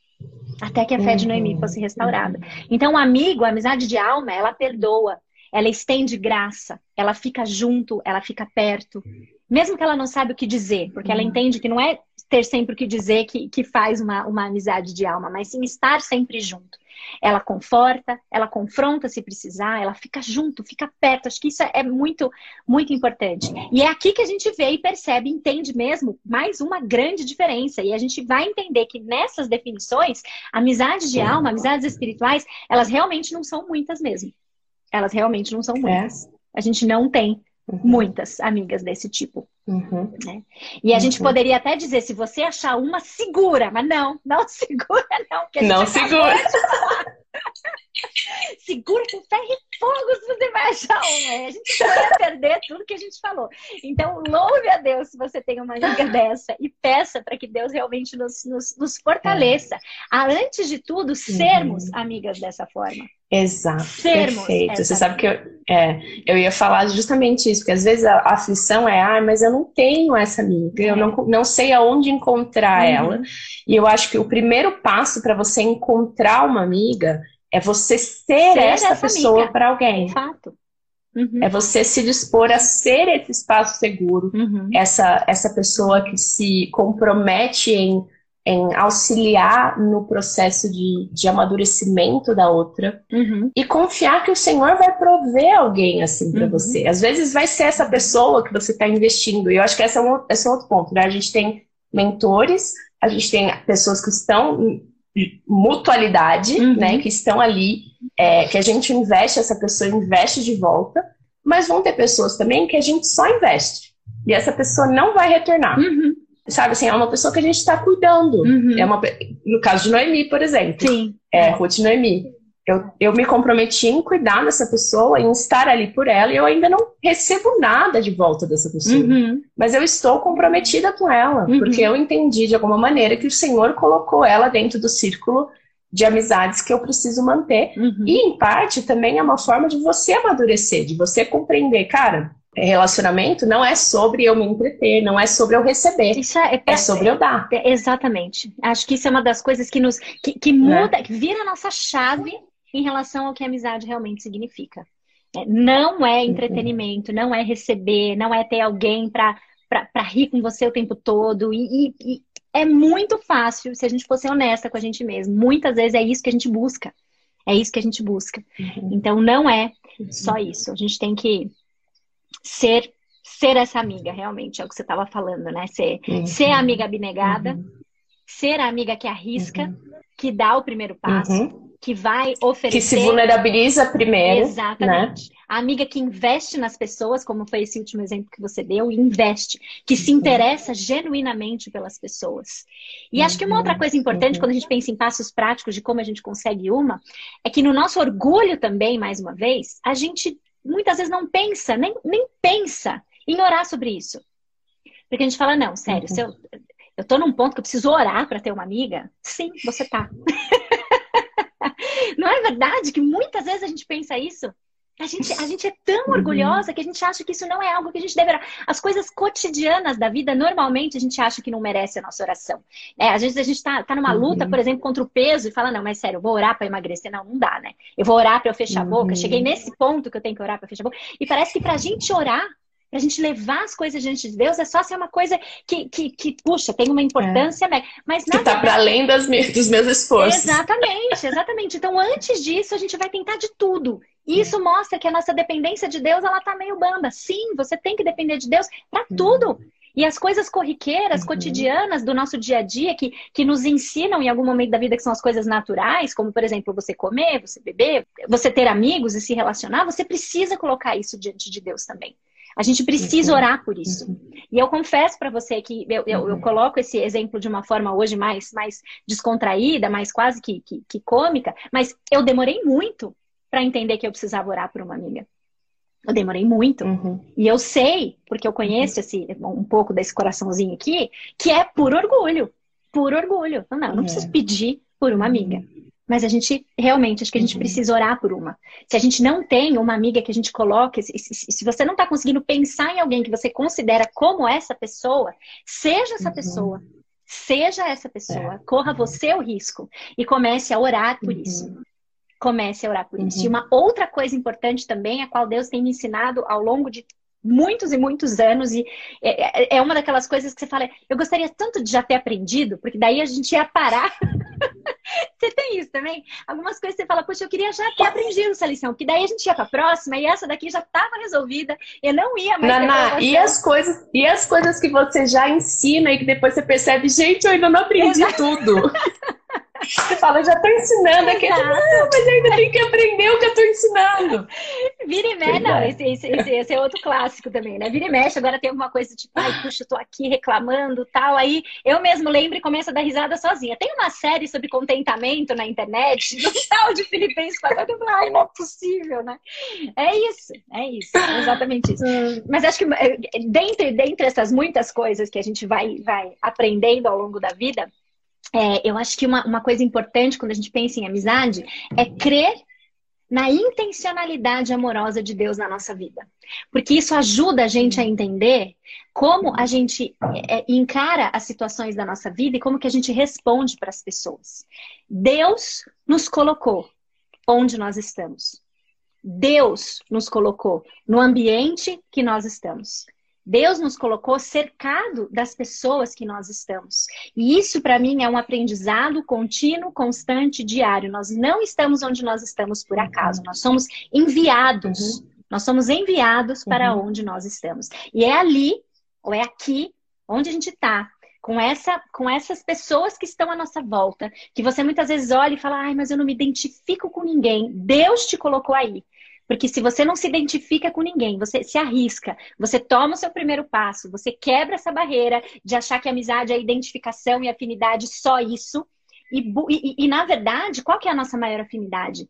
S3: Até que a fé de Noemi uhum. fosse restaurada. Então, o amigo, a amizade de alma, ela perdoa, ela estende graça, ela fica junto, ela fica perto. Mesmo que ela não saiba o que dizer, porque ela entende que não é ter sempre o que dizer que, que faz uma, uma amizade de alma, mas sim estar sempre junto. Ela conforta, ela confronta se precisar, ela fica junto, fica perto. Acho que isso é muito, muito importante. E é aqui que a gente vê e percebe, entende mesmo mais uma grande diferença. E a gente vai entender que nessas definições, amizades de alma, amizades espirituais, elas realmente não são muitas mesmo. Elas realmente não são muitas. A gente não tem Uhum. Muitas amigas desse tipo. Uhum. Né? E a uhum. gente poderia até dizer, se você achar uma, segura, mas não, não segura, não.
S2: não segura.
S3: segura com ferro e fogo se você vai achar uma. A gente vai perder tudo que a gente falou. Então, louve a Deus se você tem uma amiga dessa e peça para que Deus realmente nos, nos, nos fortaleça. É. A, antes de tudo, sermos uhum. amigas dessa forma.
S2: Exato. Sermos perfeito. Você sabe que eu, é, eu ia falar justamente isso, porque às vezes a, aflição é, ah, mas eu não tenho essa amiga, é. eu não, não sei aonde encontrar uhum. ela. E eu acho que o primeiro passo para você encontrar uma amiga é você ser, ser essa, essa pessoa para alguém.
S3: Fato.
S2: Uhum. É você se dispor a ser esse espaço seguro, uhum. essa, essa pessoa que se compromete em em auxiliar no processo de, de amadurecimento da outra uhum. e confiar que o Senhor vai prover alguém assim para uhum. você. Às vezes vai ser essa pessoa que você está investindo. E eu acho que esse é, um, esse é outro ponto. Né? A gente tem mentores, a gente tem pessoas que estão em mutualidade, uhum. né? Que estão ali, é, que a gente investe, essa pessoa investe de volta, mas vão ter pessoas também que a gente só investe. E essa pessoa não vai retornar. Uhum sabe assim, é uma pessoa que a gente está cuidando. Uhum. É uma, no caso de Noemi, por exemplo.
S3: Sim.
S2: É, Ruth Noemi. Eu, eu me comprometi em cuidar dessa pessoa, em estar ali por ela, e eu ainda não recebo nada de volta dessa pessoa. Uhum. Mas eu estou comprometida com ela, uhum. porque eu entendi de alguma maneira que o Senhor colocou ela dentro do círculo de amizades que eu preciso manter. Uhum. E, em parte, também é uma forma de você amadurecer, de você compreender, cara, relacionamento não é sobre eu me entreter, não é sobre eu receber. É, é, é sobre eu dar.
S3: É, exatamente. Acho que isso é uma das coisas que nos que, que muda, é. que vira a nossa chave em relação ao que amizade realmente significa. Não é entretenimento, uhum. não é receber, não é ter alguém para rir com você o tempo todo. E, e, e é muito fácil, se a gente fosse honesta com a gente mesmo. Muitas vezes é isso que a gente busca. É isso que a gente busca. Uhum. Então não é só isso. A gente tem que ser ser essa amiga, realmente, é o que você estava falando, né? Ser, uhum. ser a amiga abnegada, uhum. ser a amiga que arrisca, uhum. que dá o primeiro passo, uhum. que vai oferecer.
S2: Que se vulnerabiliza primeiro.
S3: Né? Exatamente. Né? A amiga que investe nas pessoas, como foi esse último exemplo que você deu, investe, que se uhum. interessa genuinamente pelas pessoas. E acho que uma outra coisa importante, uhum. quando a gente pensa em passos práticos de como a gente consegue uma, é que no nosso orgulho também, mais uma vez, a gente muitas vezes não pensa, nem, nem pensa em orar sobre isso. Porque a gente fala, não, sério, uhum. se eu, eu tô num ponto que eu preciso orar para ter uma amiga, sim, você tá. não é verdade que muitas vezes a gente pensa isso? A gente, a gente é tão uhum. orgulhosa que a gente acha que isso não é algo que a gente deverá. As coisas cotidianas da vida, normalmente, a gente acha que não merece a nossa oração. É, às vezes a gente está tá numa luta, uhum. por exemplo, contra o peso e fala: não, mas sério, eu vou orar para emagrecer. Não, não dá, né? Eu vou orar para eu fechar a boca. Uhum. Cheguei nesse ponto que eu tenho que orar para fechar a boca. E parece que para a gente orar, a gente levar as coisas diante de Deus, é só ser uma coisa que, que, que puxa, tem uma importância, é. mas
S2: Que está para além das, dos meus esforços.
S3: Exatamente, exatamente. Então, antes disso, a gente vai tentar de tudo. E isso mostra que a nossa dependência de Deus, ela tá meio bamba. Sim, você tem que depender de Deus para tudo. E as coisas corriqueiras, uhum. cotidianas do nosso dia a dia, que, que nos ensinam em algum momento da vida que são as coisas naturais, como, por exemplo, você comer, você beber, você ter amigos e se relacionar, você precisa colocar isso diante de Deus também. A gente precisa uhum. orar por isso. Uhum. E eu confesso para você que eu, eu, eu, uhum. coloco esse exemplo de uma forma hoje mais, mais descontraída, mais quase que, que, que cômica, mas eu demorei muito para entender que eu precisava orar por uma amiga. Eu demorei muito. Uhum. E eu sei, porque eu conheço esse, um pouco desse coraçãozinho aqui, que é por orgulho. Por orgulho. Não, não, não preciso pedir por uma amiga. Mas a gente, realmente, acho que a gente uhum. precisa orar por uma. Se a gente não tem uma amiga que a gente coloque, se, se, se você não está conseguindo pensar em alguém que você considera como essa pessoa, seja essa uhum. pessoa. Seja essa pessoa. É. Corra você o risco e comece a orar por uhum. isso. Comece a orar por isso. E uhum. uma outra coisa importante também, a qual Deus tem me ensinado ao longo de muitos e muitos anos e é, é, é uma daquelas coisas que você fala, eu gostaria tanto de já ter aprendido, porque daí a gente ia parar. você tem isso também? Algumas coisas você fala, poxa, eu queria já ter aprendido essa lição, porque daí a gente ia para a próxima e essa daqui já estava resolvida, eu não ia mais.
S2: Naná, e as coisas e as coisas que você já ensina e que depois você percebe, gente, eu ainda não aprendi Exato. tudo. Você fala, já tô ensinando aqui. Não, mas ainda tem que aprender o que eu tô ensinando.
S3: Vira e mexe, não, esse, esse, esse, esse, é outro clássico também, né? Vira e mexe, agora tem alguma coisa tipo, ai, puxa, eu tô aqui reclamando tal. Aí eu mesmo lembro e começo a dar risada sozinha. Tem uma série sobre contentamento na internet, do tal de Filipenses falando, eu falo, ai, não é possível, né? É isso, é isso, é exatamente isso. Mas acho que eh, dentre, dentre essas muitas coisas que a gente vai, vai aprendendo ao longo da vida, é, eu acho que uma, uma coisa importante quando a gente pensa em amizade é crer na intencionalidade amorosa de Deus na nossa vida. Porque isso ajuda a gente a entender como a gente é, é encara as situações da nossa vida e como que a gente responde para as pessoas. Deus nos colocou onde nós estamos. Deus nos colocou no ambiente que nós estamos. Deus nos colocou cercado das pessoas que nós estamos. E isso, para mim, é um aprendizado contínuo, constante, diário. Nós não estamos onde nós estamos por acaso. Nós somos enviados. Uhum. Nós somos enviados para uhum. onde nós estamos. E é ali, ou é aqui, onde a gente está, com, essa, com essas pessoas que estão à nossa volta, que você muitas vezes olha e fala, ai, mas eu não me identifico com ninguém. Deus te colocou aí. Porque se você não se identifica com ninguém, você se arrisca, você toma o seu primeiro passo, você quebra essa barreira de achar que a amizade é identificação e afinidade só isso. E, e, e, na verdade, qual que é a nossa maior afinidade?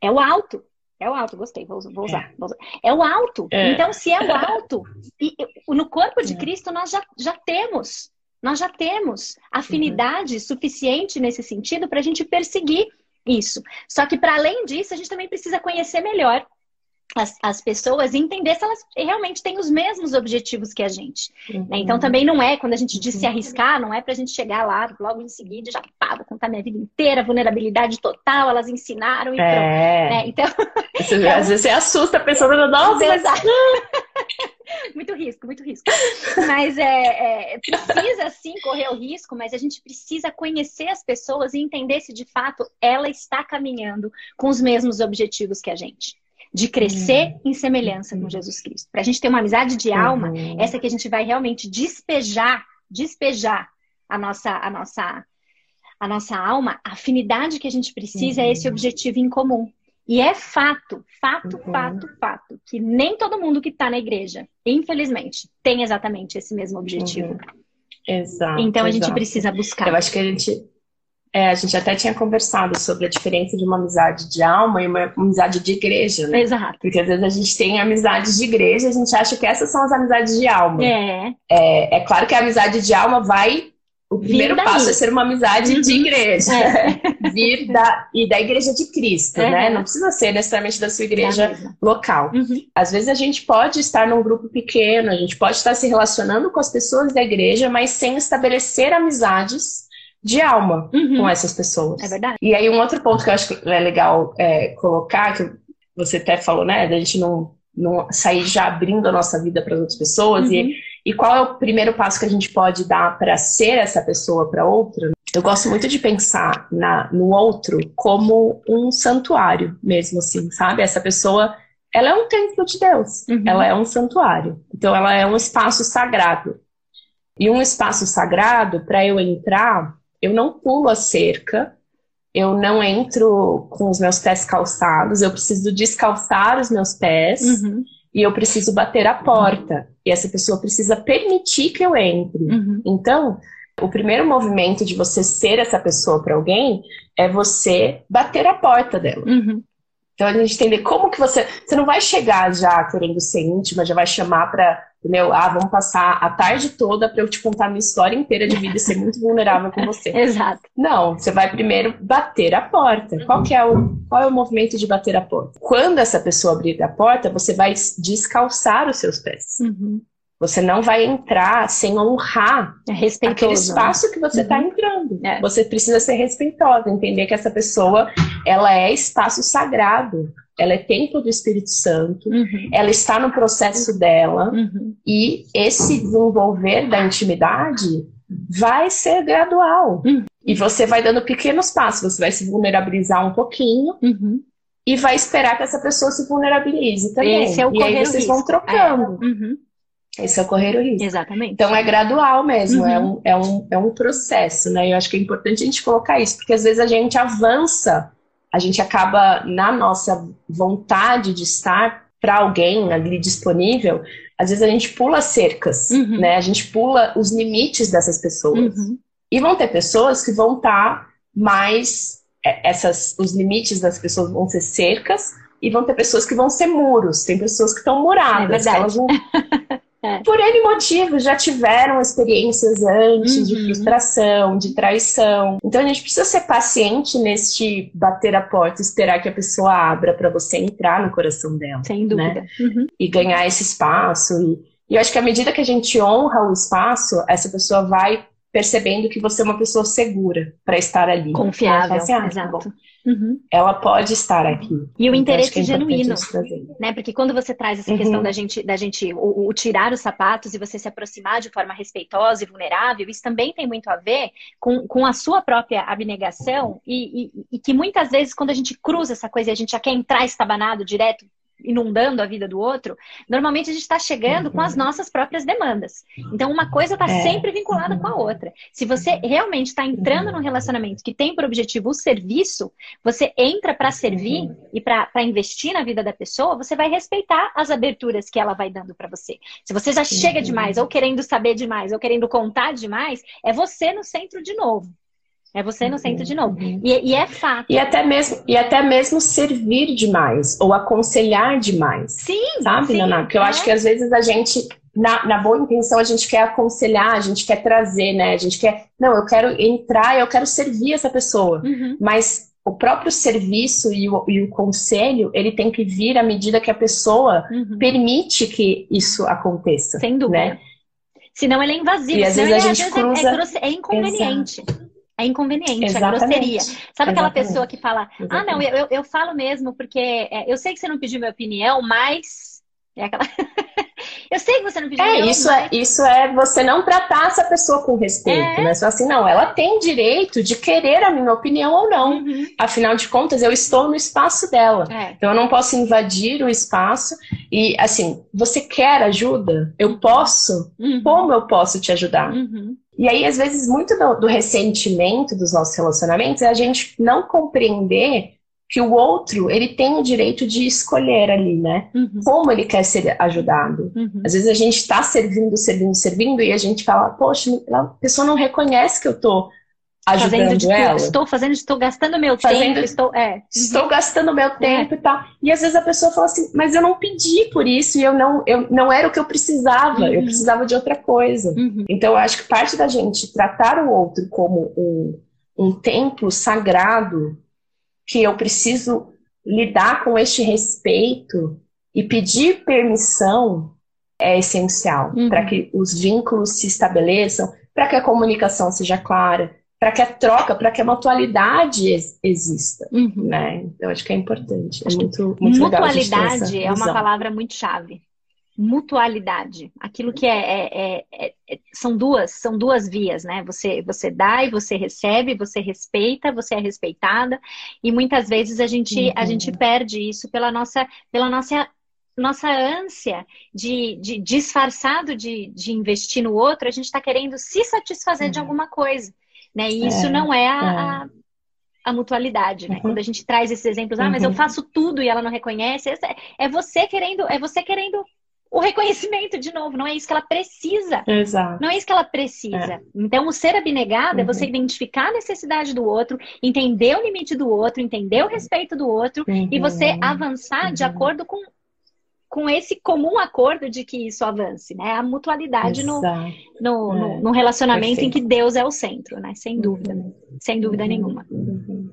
S3: É o alto. É o alto, gostei, vou, vou, usar, é. vou usar. É o alto. É. Então, se é o alto, e, no corpo de é. Cristo nós já, já temos. Nós já temos afinidade uhum. suficiente nesse sentido para a gente perseguir isso. Só que, para além disso, a gente também precisa conhecer melhor as, as pessoas e entender se elas realmente têm os mesmos objetivos que a gente. Uhum. Né? Então também não é, quando a gente diz se uhum. arriscar, não é pra gente chegar lá logo em seguida já pá, vou contar minha vida inteira, vulnerabilidade total, elas ensinaram e é. pronto. Né? Então,
S2: então, às vezes você assusta a pessoa, nossa, mas...
S3: muito risco, muito risco. Mas é, é, precisa sim correr o risco, mas a gente precisa conhecer as pessoas e entender se de fato ela está caminhando com os mesmos objetivos que a gente de crescer uhum. em semelhança com Jesus Cristo. Para a gente ter uma amizade de alma, uhum. essa que a gente vai realmente despejar, despejar a nossa, a nossa, a nossa alma, a afinidade que a gente precisa é esse uhum. objetivo em comum. E é fato, fato, uhum. fato, fato, que nem todo mundo que está na igreja, infelizmente, tem exatamente esse mesmo objetivo. Uhum.
S2: Exato.
S3: Então a
S2: exato.
S3: gente precisa buscar.
S2: Eu acho que a gente é, a gente até tinha conversado sobre a diferença de uma amizade de alma e uma amizade de igreja, né?
S3: Exato.
S2: Porque às vezes a gente tem amizades de igreja, a gente acha que essas são as amizades de alma.
S3: É.
S2: É, é claro que a amizade de alma vai. O primeiro passo é ser uma amizade uhum. de igreja. É. vir da, e da igreja de Cristo, né? Não precisa ser necessariamente da sua igreja local.
S3: Uhum.
S2: Às vezes a gente pode estar num grupo pequeno, a gente pode estar se relacionando com as pessoas da igreja, mas sem estabelecer amizades de alma
S3: Uhum.
S2: com essas pessoas.
S3: É verdade.
S2: E aí um outro ponto que eu acho que é legal é, colocar, que você até falou, né, da gente não, não sair já abrindo a nossa vida para outras pessoas
S3: Uhum.
S2: e, e qual é o primeiro passo que a gente pode dar para ser essa pessoa para outra? Eu gosto muito de pensar na, no outro como um santuário mesmo, assim, sabe? Essa pessoa, ela é um templo de Deus,
S3: Uhum.
S2: ela é um santuário. Então ela é um espaço sagrado. E um espaço sagrado, para eu entrar, eu não pulo a cerca, eu não entro com os meus pés calçados, eu preciso descalçar os meus pés
S3: Uhum.
S2: e eu preciso bater a porta. E essa pessoa precisa permitir que eu entre.
S3: Uhum.
S2: Então, o primeiro movimento de você ser essa pessoa para alguém é você bater a porta dela.
S3: Uhum.
S2: Então a gente entender como que você. Você não vai chegar já querendo ser íntima, já vai chamar pra. Entendeu? Ah, vamos passar a tarde toda para eu te contar a minha história inteira de vida e ser muito vulnerável com você.
S3: Exato.
S2: Não, você vai primeiro bater a porta. Qual que é o, qual é o movimento de bater a porta? Quando essa pessoa abrir a porta, você vai descalçar os seus pés.
S3: Uhum.
S2: Você não vai entrar sem honrar
S3: É
S2: aquele espaço que você está
S3: Uhum.
S2: entrando.
S3: É.
S2: Você precisa ser respeitosa, entender que essa pessoa, ela é espaço sagrado. Ela é templo do Espírito Santo.
S3: Uhum.
S2: Ela está no processo dela
S3: Uhum.
S2: e esse desenvolver da intimidade vai ser gradual.
S3: Uhum.
S2: E você vai dando pequenos passos, você vai se vulnerabilizar um pouquinho
S3: Uhum.
S2: e vai esperar que essa pessoa se vulnerabilize também.
S3: Esse é o
S2: e aí vocês vão
S3: risco.
S2: trocando.
S3: Uhum.
S2: Esse é o correr o risco.
S3: Exatamente.
S2: Então é gradual mesmo,
S3: Uhum.
S2: é, um, é, um, é um processo, né? Eu acho que é importante a gente colocar isso, porque às vezes a gente avança, a gente acaba na nossa vontade de estar para alguém ali disponível, às vezes a gente pula cercas,
S3: Uhum.
S2: né? A gente pula os limites dessas pessoas.
S3: Uhum.
S2: E vão ter pessoas que vão estar mais. é, Essas, os limites das pessoas vão ser cercas e vão ter pessoas que vão ser muros. Tem pessoas que estão muradas.
S3: É
S2: elas vão,
S3: É.
S2: Por N motivos, já tiveram experiências antes de
S3: Uhum.
S2: frustração, de traição. Então a gente precisa ser paciente neste bater a porta, esperar que a pessoa abra para você entrar no coração dela
S3: Sem dúvida. Uhum.
S2: e ganhar esse espaço. E, e eu acho que à medida que a gente honra o espaço, essa pessoa vai percebendo que você é uma pessoa segura para estar ali.
S3: Confiável.
S2: assim, ah, tá
S3: Exato. Uhum.
S2: ela pode estar aqui.
S3: E o
S2: Então, que
S3: interesse
S2: é
S3: genuíno. né? Porque quando você traz essa
S2: Uhum.
S3: questão da gente, da gente o, o tirar os sapatos e você se aproximar de forma respeitosa e vulnerável, isso também tem muito a ver com, com a sua própria abnegação e, e- e que muitas vezes quando a gente cruza essa coisa e a gente já quer entrar estabanado direto inundando a vida do outro, normalmente a gente está chegando com as nossas próprias demandas. Então, uma coisa está
S2: É.
S3: sempre vinculada com a outra. Se você realmente está entrando num relacionamento que tem por objetivo o serviço, você entra para servir e para investir na vida da pessoa, você vai respeitar as aberturas que ela vai dando para você. Se você já chega demais, ou querendo saber demais, ou querendo contar demais, é você no centro de novo. É você no centro de novo. E, e é fato.
S2: E até mesmo, e até mesmo servir demais, ou aconselhar demais.
S3: Sim,
S2: Sabe,
S3: sim,
S2: Naná? Porque eu
S3: é.
S2: acho que às vezes a gente, na, na boa intenção, a gente quer aconselhar, a gente quer trazer, né? A gente quer, não, eu quero entrar, eu quero servir essa pessoa.
S3: Uhum.
S2: Mas o próprio serviço e o, e o conselho, ele tem que vir à medida que a pessoa
S3: Uhum.
S2: permite que isso aconteça.
S3: Sem dúvida.
S2: né?
S3: Senão ele é invasivo.
S2: E às
S3: senão
S2: vezes a gente
S3: é,
S2: cruza-
S3: é, grosse- é inconveniente. É inconveniente, é
S2: Exatamente.
S3: grosseria. Sabe aquela
S2: Exatamente.
S3: pessoa que fala, ah, não, eu, eu, falo mesmo porque é, eu sei que você não pediu minha opinião, mas. É aquela... eu sei que você não pediu
S2: É,
S3: minha
S2: isso
S3: opinião,
S2: é, isso é você não tratar essa pessoa com respeito,
S3: É.
S2: né? Só assim, não, ela tem direito de querer a minha opinião ou não.
S3: Uhum.
S2: Afinal de contas, eu estou no espaço dela.
S3: É.
S2: Então eu não posso invadir o espaço. E assim, você quer ajuda? Eu posso?
S3: Uhum.
S2: Como eu posso te ajudar?
S3: Uhum.
S2: E aí, às vezes, muito do, do ressentimento dos nossos relacionamentos é a gente não compreender que o outro, ele tem o direito de escolher ali, né?
S3: Uhum.
S2: Como ele quer ser ajudado.
S3: Uhum.
S2: Às vezes a gente está servindo, servindo, servindo e a gente fala, poxa, a pessoa não reconhece que eu estou ajudando
S3: tudo.
S2: ela.
S3: Estou fazendo, estou gastando meu
S2: Fazendo-
S3: tempo, estou. É.
S2: Estou gastando meu tempo e tal. E às vezes a pessoa fala assim, mas eu não pedi por isso e eu não, eu, não era o que eu precisava, eu
S3: Uhum.
S2: precisava de outra coisa.
S3: Uhum.
S2: Então eu acho que parte da gente tratar o outro como um, um templo sagrado que eu preciso lidar com este respeito e pedir permissão é essencial uhum. para que os vínculos se estabeleçam, para que a comunicação seja clara, para que a troca, para que a mutualidade exista, uhum. né? Eu acho que é importante. É muito, muito
S3: Mutualidade é uma palavra muito chave. Mutualidade, aquilo que é, é, é, é, é, são duas, são duas vias, né? Você, você dá e você recebe, você respeita, você é respeitada, e muitas vezes a gente, uhum. a gente perde isso pela nossa, pela nossa nossa ânsia de, de disfarçado de, de investir no outro, a gente está querendo se satisfazer uhum. de alguma coisa. Né? E isso é, não é a, é. a, mutualidade, né? Uhum. Quando a gente traz esses exemplos, ah, mas eu uhum. faço tudo e ela não reconhece, é, é você querendo, é você querendo o reconhecimento de novo, não é isso que ela precisa.
S2: Exato.
S3: Não é isso que ela precisa. É. Então, o ser abnegado uhum. é você uhum. identificar a necessidade do outro, entender o limite do outro, entender o respeito do outro uhum. e você avançar uhum. de acordo com com esse comum acordo de que isso avance, né? A mutualidade no, no, é. no, no, relacionamento Perfeito. em que Deus é o centro, né? Sem dúvida, uhum. sem dúvida uhum. nenhuma. Uhum.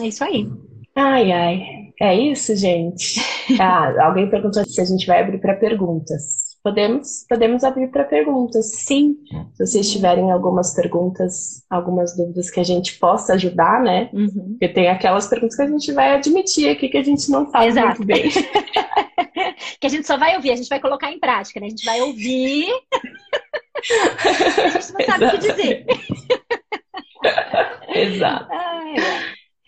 S3: É isso aí.
S2: Ai, ai. É isso, gente. Ah, alguém perguntou se a gente vai abrir para perguntas. Podemos, podemos abrir para perguntas.
S3: Sim.
S2: Se vocês tiverem algumas perguntas, algumas dúvidas que a gente possa ajudar, né? Uhum. Porque tem aquelas perguntas que a gente vai admitir aqui que a gente não sabe Exato. muito bem.
S3: que a gente só vai ouvir, a gente vai colocar em prática, né? A gente vai ouvir. a gente não sabe o que dizer.
S2: Exato.
S3: Ai,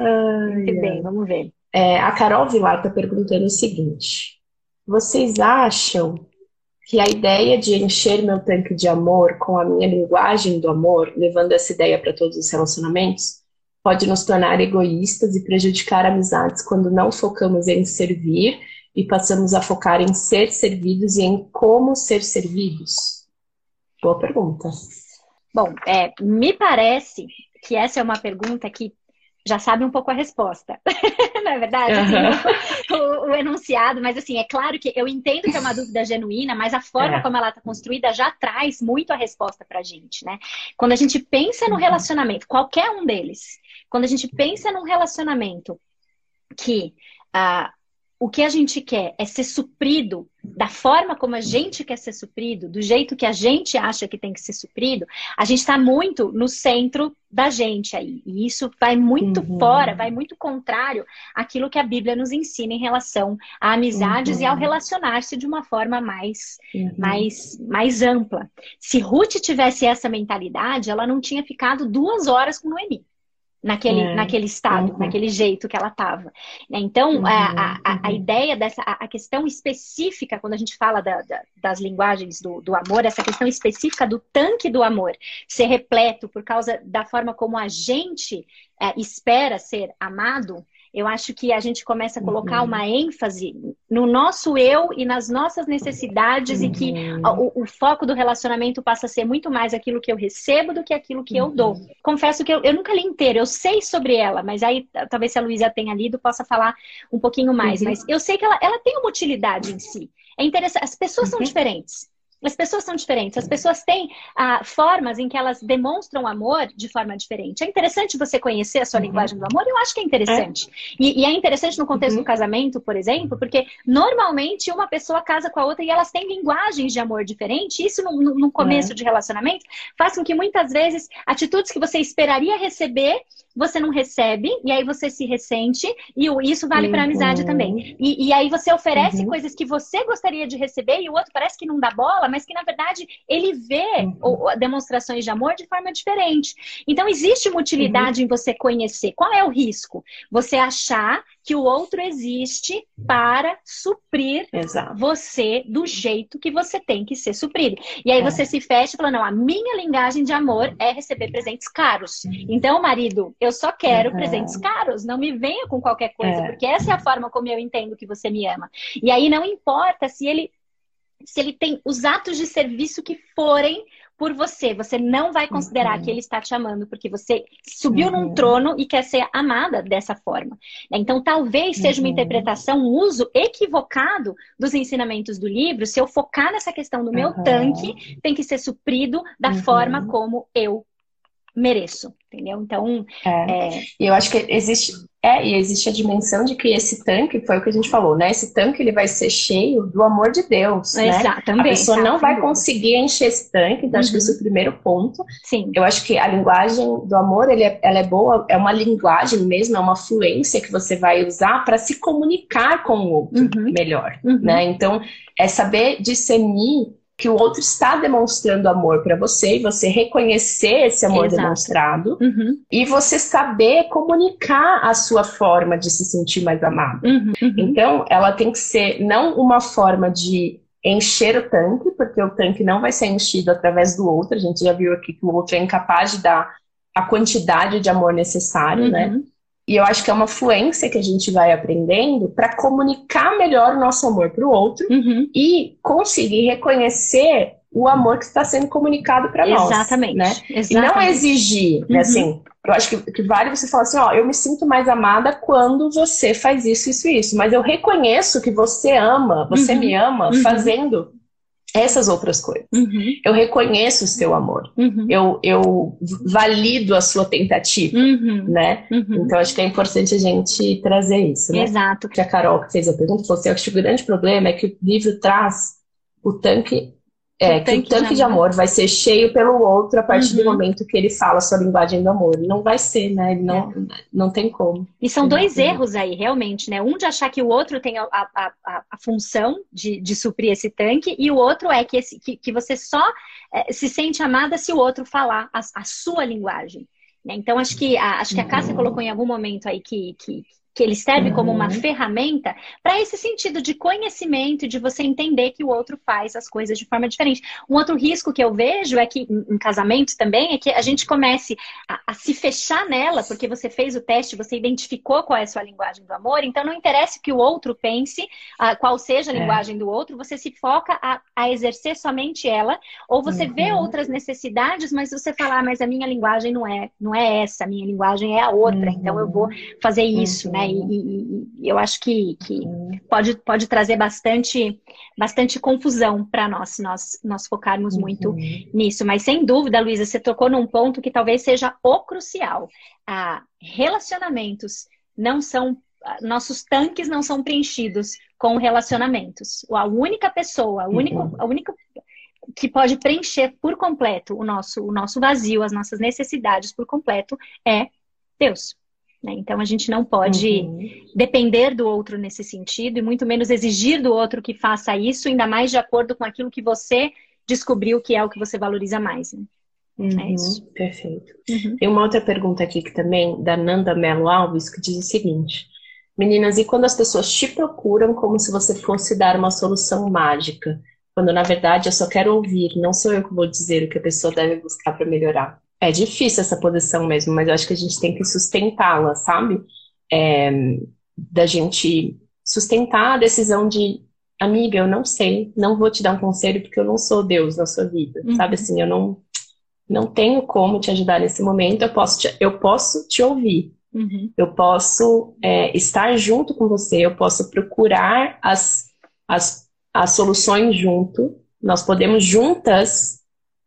S3: Ai, muito bem, vamos ver.
S2: É, a Carol Vilar está perguntando o seguinte: vocês acham que a ideia de encher meu tanque de amor com a minha linguagem do amor, levando essa ideia para todos os relacionamentos, pode nos tornar egoístas e prejudicar amizades quando não focamos em servir e passamos a focar em ser servidos e em como ser servidos? Boa pergunta.
S3: Bom, é, me parece que essa é uma pergunta que já sabe um pouco a resposta. Não é verdade? Uhum. Assim, o, o, enunciado, mas assim, é claro que eu entendo que é uma dúvida genuína, mas a forma é. como ela está construída já traz muito a resposta pra gente, né? Quando a gente pensa no uhum. relacionamento, qualquer um deles, quando a gente pensa num relacionamento que ah, o que a gente quer é ser suprido da forma como a gente quer ser suprido, do jeito que a gente acha que tem que ser suprido, a gente está muito no centro da gente aí. E isso vai muito uhum. fora, vai muito contrário àquilo que a Bíblia nos ensina em relação a amizades uhum. e ao uhum. relacionar-se de uma forma mais, uhum. mais, mais ampla. Se Ruth tivesse essa mentalidade, ela não tinha ficado duas horas com Noemi naquele, é. naquele estado, uhum. naquele jeito que ela estava. Então, uhum. a, a, a, uhum. ideia dessa, a, a, questão específica, quando a gente fala da, da, das linguagens do, do amor, essa questão específica do tanque do amor ser repleto por causa da forma como a gente é, espera ser amado, eu acho que a gente começa a colocar uhum. uma ênfase no nosso eu e nas nossas necessidades uhum. e que uhum. o, o, foco do relacionamento passa a ser muito mais aquilo que eu recebo do que aquilo que eu dou. Uhum. Confesso que eu, eu, nunca li inteiro, eu sei sobre ela, mas aí talvez se a Luísa tenha lido, possa falar um pouquinho mais. Uhum. Mas eu sei que ela, ela tem uma utilidade em si. É interessante, as pessoas são diferentes. As pessoas são diferentes, as pessoas têm ah, formas em que elas demonstram amor de forma diferente. É interessante você conhecer a sua uhum. linguagem do amor? Eu acho que é interessante. É. E, e, é interessante no contexto uhum. do casamento, por exemplo, porque normalmente uma pessoa casa com a outra e elas têm linguagens de amor diferentes. Isso no, no começo é. de relacionamento faz com que muitas vezes atitudes que você esperaria receber você não recebe, e aí você se ressente, e isso vale uhum. para amizade também. E, e, aí você oferece uhum. coisas que você gostaria de receber, e o outro parece que não dá bola, mas que na verdade ele vê uhum. demonstrações de amor de forma diferente. Então existe uma utilidade uhum. em você conhecer. Qual é o risco? Você achar que o outro existe para suprir Exato. você do jeito que você tem que ser suprido. E aí é. você se fecha e fala: não, a minha linguagem de amor é receber presentes caros. Então, marido, eu só quero uhum. presentes caros. Não me venha com qualquer coisa, é. porque essa é a forma como eu entendo que você me ama. E aí não importa se ele se ele tem os atos de serviço que forem por você. Você não vai considerar uhum. que ele está te amando porque você subiu uhum. num trono e quer ser amada dessa forma. Então, talvez seja uma uhum. interpretação, um uso equivocado dos ensinamentos do livro. Se eu focar nessa questão do meu tanque, tem que ser suprido da forma uhum. como eu mereço, entendeu? Então,
S2: é. É... eu acho que existe é, e existe a dimensão de que esse tanque, foi o que a gente falou, né? Esse tanque ele vai ser cheio do amor de Deus, né?
S3: Exatamente.
S2: A pessoa não vai conseguir encher esse tanque, então uhum. acho que esse é o uhum. primeiro ponto.
S3: Sim.
S2: Eu acho que a linguagem do amor, ele é, ela é boa, é uma linguagem mesmo, é uma fluência que você vai usar para se comunicar com o outro uhum. melhor, uhum. né? Então, é saber discernir que o outro está demonstrando amor para você e você reconhecer esse amor Exato. demonstrado uhum. e você saber comunicar a sua forma de se sentir mais amado. Uhum, uhum. Então, ela tem que ser não uma forma de encher o tanque, porque o tanque não vai ser enchido através do outro. A gente já viu aqui que o outro é incapaz de dar a quantidade de amor necessário, né? E eu acho que é uma fluência que a gente vai aprendendo para comunicar melhor o nosso amor para o outro uhum. e conseguir reconhecer o amor que está sendo comunicado para nós.
S3: Exatamente.
S2: Né?
S3: Exatamente.
S2: E não exigir, né, uhum. Assim, eu acho que, que vale você falar assim, ó, eu me sinto mais amada quando você faz isso, isso, isso. Mas eu reconheço que você ama, você uhum. me ama uhum. fazendo essas outras coisas. Uhum. Eu reconheço o seu amor. Uhum. Eu, eu valido a sua tentativa, uhum. né? Uhum. Então, acho que é importante a gente trazer isso, né?
S3: Exato.
S2: Que a Carol que fez a pergunta falou assim, acho que o grande problema é que o livro traz o tanque é, o que o tanque de amor. vai ser cheio pelo outro a partir uhum. do momento que ele fala a sua linguagem do amor. Não vai ser, né? Não, é. não tem como.
S3: E são dois erros aí, realmente, né? Um de achar que o outro tem a, a, a, a função de, de suprir esse tanque, e o outro é que, esse, que, que você só é, se sente amada se o outro falar a, a sua linguagem. Né? Então, acho que a, acho que a Cássia colocou em algum momento aí que, que, que ele serve uhum. como uma uhum. ferramenta para esse sentido de conhecimento, de você entender que o outro faz as coisas de forma diferente. Um outro risco que eu vejo é que, em casamento também, é que a gente comece a, a se fechar nela, porque você fez o teste, você identificou qual é a sua linguagem do amor, então não interessa que o outro pense, uh, qual seja a é. linguagem do outro, você se foca a, a exercer somente ela, ou você uhum. vê outras necessidades, mas você fala, ah, mas a minha linguagem não é, não é essa, a minha linguagem é a outra, uhum. então eu vou fazer isso, né? E, e, e, eu acho que, que pode, pode trazer bastante, bastante confusão para nós, se nós, nós focarmos uhum. muito nisso. Mas sem dúvida, Luísa, você tocou num ponto que talvez seja o crucial. Ah, relacionamentos não são. Nossos tanques não são preenchidos com relacionamentos. A única pessoa, a única, uhum. a única que pode preencher por completo o nosso, o nosso vazio, as nossas necessidades por completo é Deus. Né? Então a gente não pode uhum. depender do outro nesse sentido e muito menos exigir do outro que faça isso, ainda mais de acordo com aquilo que você descobriu que é o que você valoriza mais. Né?
S2: É uhum, é isso. Perfeito. Uhum. Tem uma outra pergunta aqui que também, da Nanda Melo Alves, que diz o seguinte: Meninas, e quando as pessoas te procuram como se você fosse dar uma solução mágica? Quando na verdade eu só quero ouvir, não sou eu que vou dizer o que a pessoa deve buscar para melhorar. É difícil essa posição mesmo, mas eu acho que a gente tem que sustentá-la, sabe? É, da gente sustentar a decisão de, amiga, eu não sei, não vou te dar um conselho porque eu não sou Deus na sua vida, uhum. sabe? Assim, eu não, não tenho como te ajudar nesse momento, eu posso te, eu posso te ouvir, uhum. eu posso é, estar junto com você, eu posso procurar as, as, as soluções junto, nós podemos juntas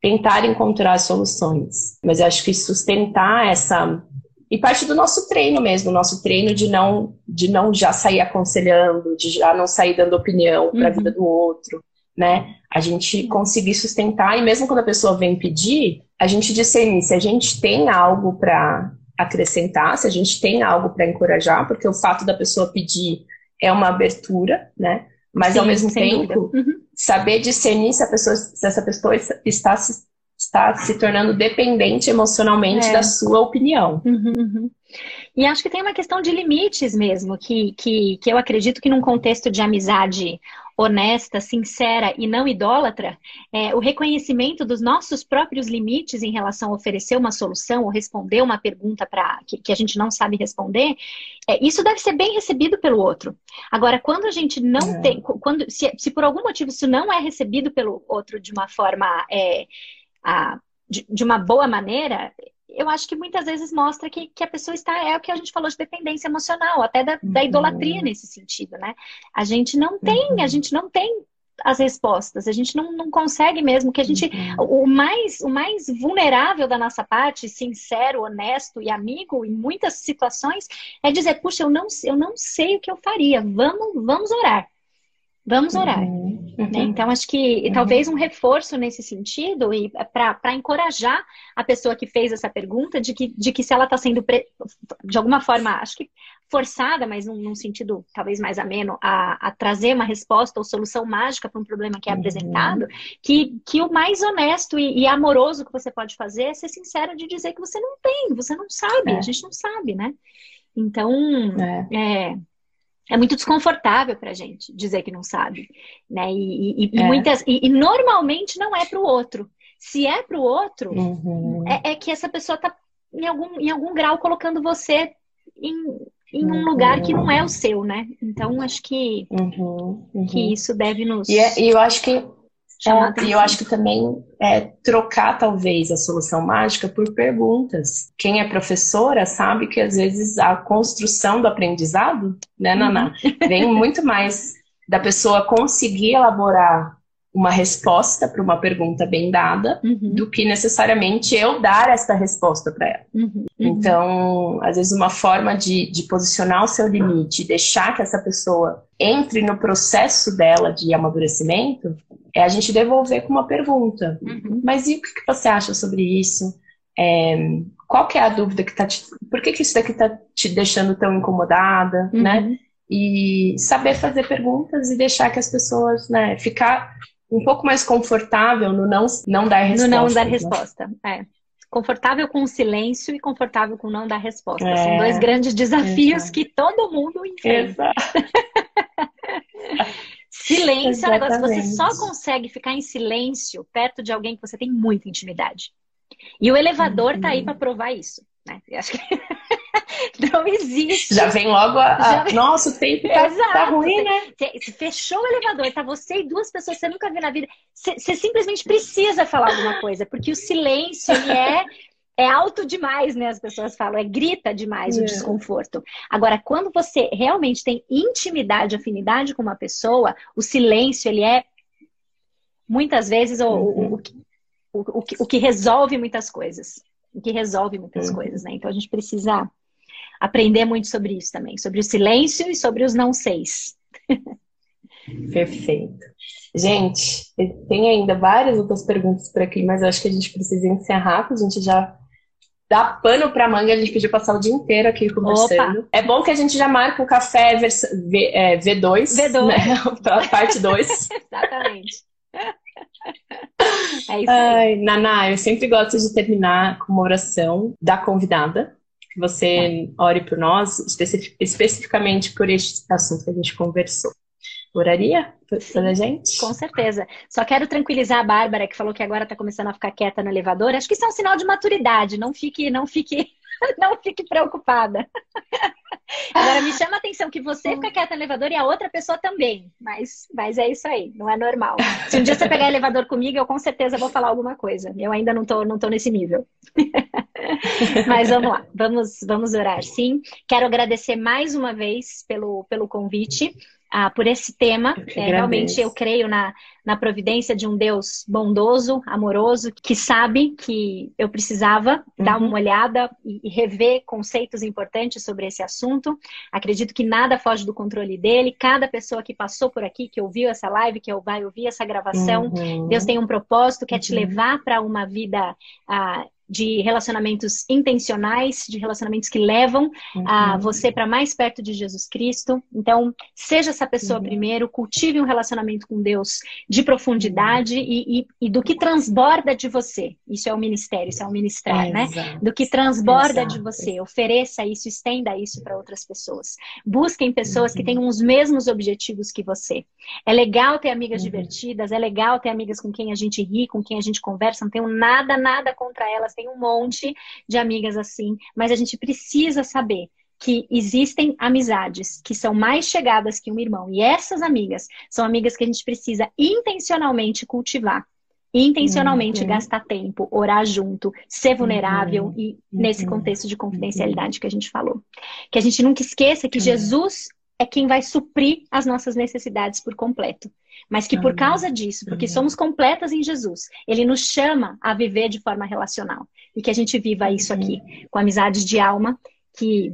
S2: tentar encontrar soluções. Mas eu acho que sustentar essa e parte do nosso treino mesmo, nosso treino de não de não já sair aconselhando, de já não sair dando opinião para a uhum. vida do outro, né? A gente conseguir sustentar e mesmo quando a pessoa vem pedir, a gente discernir se a gente tem algo para acrescentar, se a gente tem algo para encorajar, porque o fato da pessoa pedir é uma abertura, né? Mas Sim, ao mesmo tempo, uhum. Saber discernir se, a pessoa, se essa pessoa está se, está se tornando dependente emocionalmente é. da sua opinião.
S3: Uhum, uhum. E acho que tem uma questão de limites mesmo, que, que, que eu acredito que num contexto de amizade honesta, sincera e não idólatra, é, o reconhecimento dos nossos próprios limites em relação a oferecer uma solução ou responder uma pergunta para que, que, a gente não sabe responder, é, isso deve ser bem recebido pelo outro. Agora, quando a gente não é. tem, quando se, se, por algum motivo isso não é recebido pelo outro de uma forma é, a, de, de uma boa maneira, eu acho que muitas vezes mostra que, que a pessoa está, é o que a gente falou de dependência emocional, até da, da uhum. idolatria nesse sentido, né? A gente não tem, uhum. a gente não tem as respostas, a gente não, não consegue mesmo, que a gente, uhum. o, mais, o mais vulnerável da nossa parte, sincero, honesto e amigo, em muitas situações, é dizer, puxa, eu não, eu não sei o que eu faria, vamos, vamos orar. Vamos orar. Uhum. Né? Então, acho que uhum. talvez um reforço nesse sentido, e para encorajar a pessoa que fez essa pergunta, de que, de que se ela está sendo, pre... de alguma forma, acho que forçada, mas num, num sentido talvez mais ameno, a, a, trazer uma resposta ou solução mágica para um problema que é uhum. apresentado, que, que o mais honesto e, e, amoroso que você pode fazer é ser sincero de dizer que você não tem, você não sabe, é. a gente não sabe, né? Então, é, é é muito desconfortável para a gente dizer que não sabe, né? E, e, e é. muitas e, e, normalmente não é para o outro. Se é para o outro, uhum. é, é, que essa pessoa está em algum, em algum grau colocando você em, em um uhum. lugar que não é o seu, né? Então acho que uhum. que uhum. isso deve nos.
S2: E, é, e eu acho que é, e eu acho que também é trocar, talvez, a solução mágica por perguntas. Quem é professora sabe que, às vezes, a construção do aprendizado, né, Naná, uhum. vem muito mais da pessoa conseguir elaborar uma resposta para uma pergunta bem dada uhum. do que necessariamente eu dar essa resposta para ela. Uhum. uhum. Então, às vezes, uma forma de, de posicionar o seu limite, deixar que essa pessoa entre no processo dela de amadurecimento, é a gente devolver com uma pergunta. Uhum. Mas e o que você acha sobre isso? É, qual que é a dúvida que está te... Por que, que isso daqui está te deixando tão incomodada, uhum. né? E saber fazer perguntas e deixar que as pessoas, né, ficar um pouco mais confortável no não, não dar resposta.
S3: No não dar né? resposta, é. Confortável com o silêncio e confortável com não dar resposta. É. São dois grandes desafios Exato. que todo mundo enfrenta. Silêncio é um negócio que você só consegue ficar em silêncio perto de alguém que você tem muita intimidade. E o elevador uhum. tá aí uhum. para provar isso. Né? Eu acho que não existe.
S2: Já vem logo a. Nossa, o tempo tá, tá ruim, né?
S3: Você fechou o elevador, tá você e duas pessoas que você nunca viu na vida. Você simplesmente precisa falar alguma coisa, porque o silêncio é é alto demais, né? As pessoas falam, é grita demais é. o desconforto. Agora, quando você realmente tem intimidade, afinidade com uma pessoa, o silêncio, ele é muitas vezes o, uhum. o, o, o, que, o que resolve muitas coisas. Que resolve muitas uhum. coisas, né? Então a gente precisa aprender muito sobre isso também, sobre o silêncio e sobre os não seis.
S2: Perfeito. Gente, tem ainda várias outras perguntas por aqui, mas eu acho que a gente precisa encerrar, porque a gente já dá pano pra manga, a gente podia passar o dia inteiro aqui conversando. Opa. É bom que a gente já marca o café vers... v, é, V2, V2. Né? pra parte
S3: 2.Ecificamente.
S2: É isso. Ai, Naná, eu sempre gosto de terminar com uma oração da convidada. Que você tá. ore por nós, especific, especificamente por este assunto que a gente conversou. Oraria pela gente?
S3: Com certeza. Só quero tranquilizar a Bárbara, que falou que agora está começando a ficar quieta no elevador. Acho que isso é um sinal de maturidade. Não fique, não fique, não fique preocupada. Agora me chama a atenção que você fica quieta no elevador e a outra pessoa também. Mas, mas é isso aí, não é normal. Se um dia você pegar elevador comigo, eu com certeza vou falar alguma coisa. Eu ainda não tô, não tô nesse nível. mas vamos lá, vamos, vamos orar sim. Quero agradecer mais uma vez pelo, pelo convite ah, por esse tema. É, realmente eu creio na, na providência de um Deus bondoso, amoroso, que sabe que eu precisava uhum. dar uma olhada e, e, rever conceitos importantes sobre esse assunto. Acredito que nada foge do controle dele. Cada pessoa que passou por aqui, que ouviu essa live, que vai ouvir essa gravação, uhum. Deus tem um propósito, quer uhum. te levar para uma vida. Ah, de relacionamentos intencionais, de relacionamentos que levam uhum. a você para mais perto de Jesus Cristo. Então, seja essa pessoa uhum. primeiro, cultive um relacionamento com Deus de profundidade uhum. e, e, e, do que transborda de você. Isso é o ministério, isso é o ministrar, é, né? Exato. Do que transborda exato. de você. Ofereça isso, estenda isso para outras pessoas. Busquem pessoas que uhum. tenham os mesmos objetivos que você. É legal ter amigas uhum. divertidas, é legal ter amigas com quem a gente ri, com quem a gente conversa, não tenho nada, nada contra elas tem um monte de amigas assim, mas a gente precisa saber que existem amizades que são mais chegadas que um irmão. E essas amigas são amigas que a gente precisa intencionalmente cultivar intencionalmente uhum. gastar tempo, orar junto, ser vulnerável uhum. e nesse uhum. contexto de confidencialidade que a gente falou. Que a gente nunca esqueça que Jesus é quem vai suprir as nossas necessidades por completo. Mas que por causa disso, porque somos completas em Jesus, ele nos chama a viver de forma relacional. E que a gente viva isso aqui, com amizades de alma que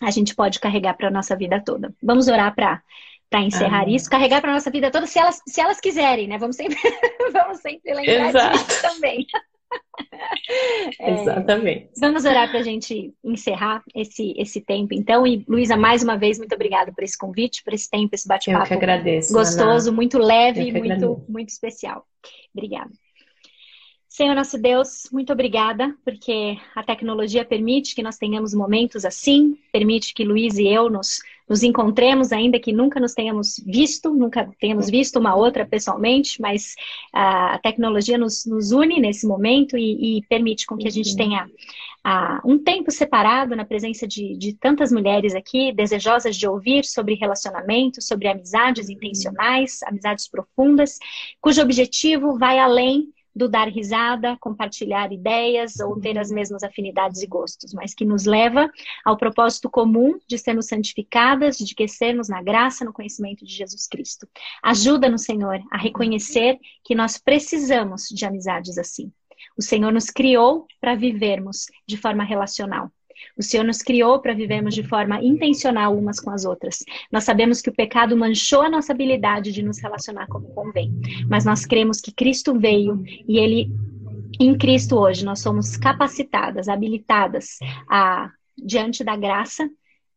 S3: a gente pode carregar para a nossa vida toda. Vamos orar para para encerrar isso, carregar para nossa vida toda, se elas, se elas quiserem, né? Vamos sempre, vamos sempre lembrar Exato. disso também.
S2: É, Exatamente.
S3: Vamos orar para a gente encerrar esse, esse tempo, então. E, Luísa, mais uma vez, muito obrigada por esse convite, por esse tempo, esse bate-papo.
S2: Eu que agradeço.
S3: Gostoso, Ana. muito leve, muito, muito especial. Obrigada. Senhor nosso Deus, muito obrigada, porque a tecnologia permite que nós tenhamos momentos assim, permite que Luiz e eu nos, nos encontremos, ainda que nunca nos tenhamos visto, nunca tenhamos visto uma outra pessoalmente, mas a tecnologia nos, nos une nesse momento e, e, permite com que a gente tenha uh, um tempo separado na presença de, de tantas mulheres aqui, desejosas de ouvir sobre relacionamento, sobre amizades intencionais, amizades profundas, cujo objetivo vai além do dar risada, compartilhar ideias ou ter as mesmas afinidades e gostos, mas que nos leva ao propósito comum de sermos santificadas, de crescermos na graça, no conhecimento de Jesus Cristo. Ajuda-nos, Senhor, a reconhecer que nós precisamos de amizades assim. O Senhor nos criou para vivermos de forma relacional. O Senhor nos criou para vivermos de forma intencional umas com as outras. Nós sabemos que o pecado manchou a nossa habilidade de nos relacionar como convém, mas nós cremos que Cristo veio e ele em Cristo hoje nós somos capacitadas, habilitadas a diante da graça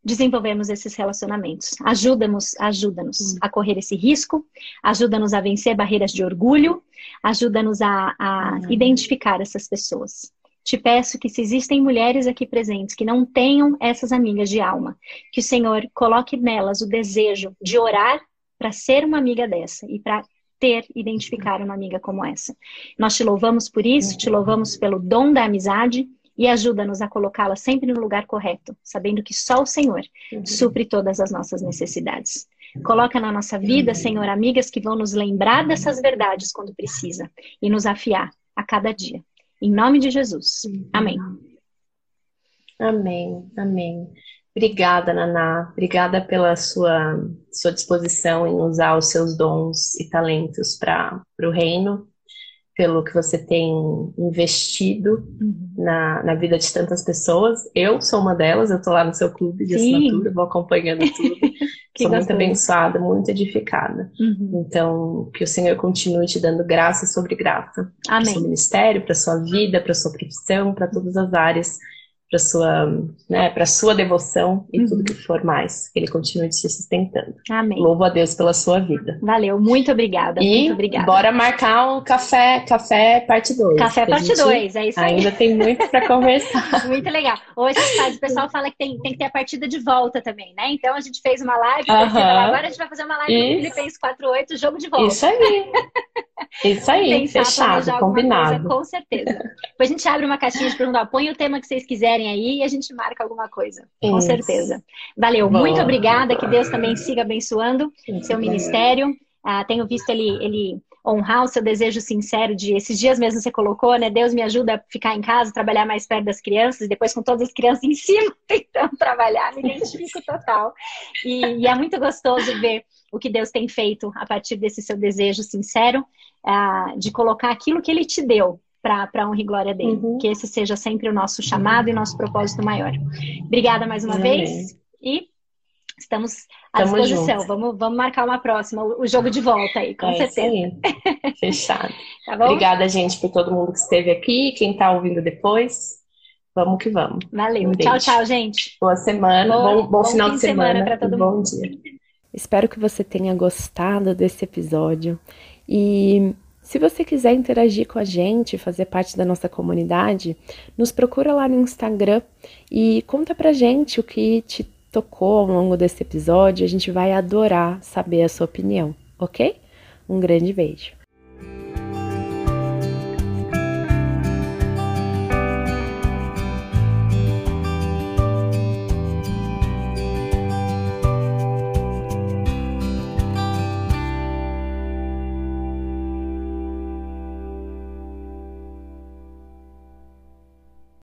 S3: desenvolvermos esses relacionamentos. Ajuda-nos, ajuda-nos a correr esse risco, ajuda-nos a vencer barreiras de orgulho, ajuda-nos a, a identificar essas pessoas te peço que se existem mulheres aqui presentes que não tenham essas amigas de alma, que o Senhor coloque nelas o desejo de orar para ser uma amiga dessa e para ter, identificar uma amiga como essa. Nós te louvamos por isso, te louvamos pelo dom da amizade e ajuda-nos a colocá-la sempre no lugar correto, sabendo que só o Senhor supre todas as nossas necessidades. Coloca na nossa vida, Senhor, amigas que vão nos lembrar dessas verdades quando precisa e nos afiar a cada dia. Em nome de Jesus. Amém.
S2: Amém. Amém. Obrigada, Naná. Obrigada pela sua, sua disposição em usar os seus dons e talentos para o reino, pelo que você tem investido uhum. na, na vida de tantas pessoas. Eu sou uma delas, eu estou lá no seu clube de Sim. assinatura, vou acompanhando tudo. sou muito abençoada, muito edificada. Uhum. Então, que o Senhor continue te dando graça sobre graça. Para o seu ministério, para sua vida, para sua profissão, para todas as áreas para sua, né, para sua devoção e uhum. tudo que for mais. Que ele continue te sustentando.
S3: Amém.
S2: Louvo a Deus pela sua vida.
S3: Valeu, muito obrigada.
S2: E
S3: muito obrigada.
S2: bora marcar um café, café parte 2.
S3: Café parte 2, é isso aí.
S2: Ainda tem muito para conversar.
S3: muito legal. Hoje o pessoal fala que tem, tem que ter a partida de volta também, né? Então a gente fez uma live, uhum. agora a gente vai fazer uma live isso. no Filipenses 48, jogo de volta.
S2: Isso aí. Isso aí, fechado, combinado.
S3: Coisa, com certeza. Depois a gente abre uma caixinha de perguntar, põe o tema que vocês quiserem aí e a gente marca alguma coisa. Isso. Com certeza. Valeu, Bom. muito obrigada. Que Deus também siga abençoando seu ministério. Ah, tenho visto ele, ele honrar o seu desejo sincero de esses dias mesmo você colocou, né? Deus me ajuda a ficar em casa, trabalhar mais perto das crianças, e depois com todas as crianças em cima tentando trabalhar, me identifico total. E, e, é muito gostoso ver o que Deus tem feito a partir desse seu desejo sincero uh, de colocar aquilo que Ele te deu para a honra e glória dele. Uhum. Que esse seja sempre o nosso chamado e nosso propósito maior. Obrigada mais uma Amém. vez e estamos à Tamo disposição. Vamos, vamos marcar uma próxima, o jogo de volta aí, com é certeza.
S2: Fechado. tá Obrigada, gente, por todo mundo que esteve aqui, quem está ouvindo depois. Vamos que vamos.
S3: Valeu. Um tchau, tchau, gente.
S2: Boa semana, bom, bom, bom final de semana, semana para todo bom mundo. dia.
S1: Espero que você tenha gostado desse episódio e se você quiser interagir com a gente, fazer parte da nossa comunidade, nos procura lá no Instagram e conta pra gente o que te tocou ao longo desse episódio. A gente vai adorar saber a sua opinião, ok? Um grande beijo.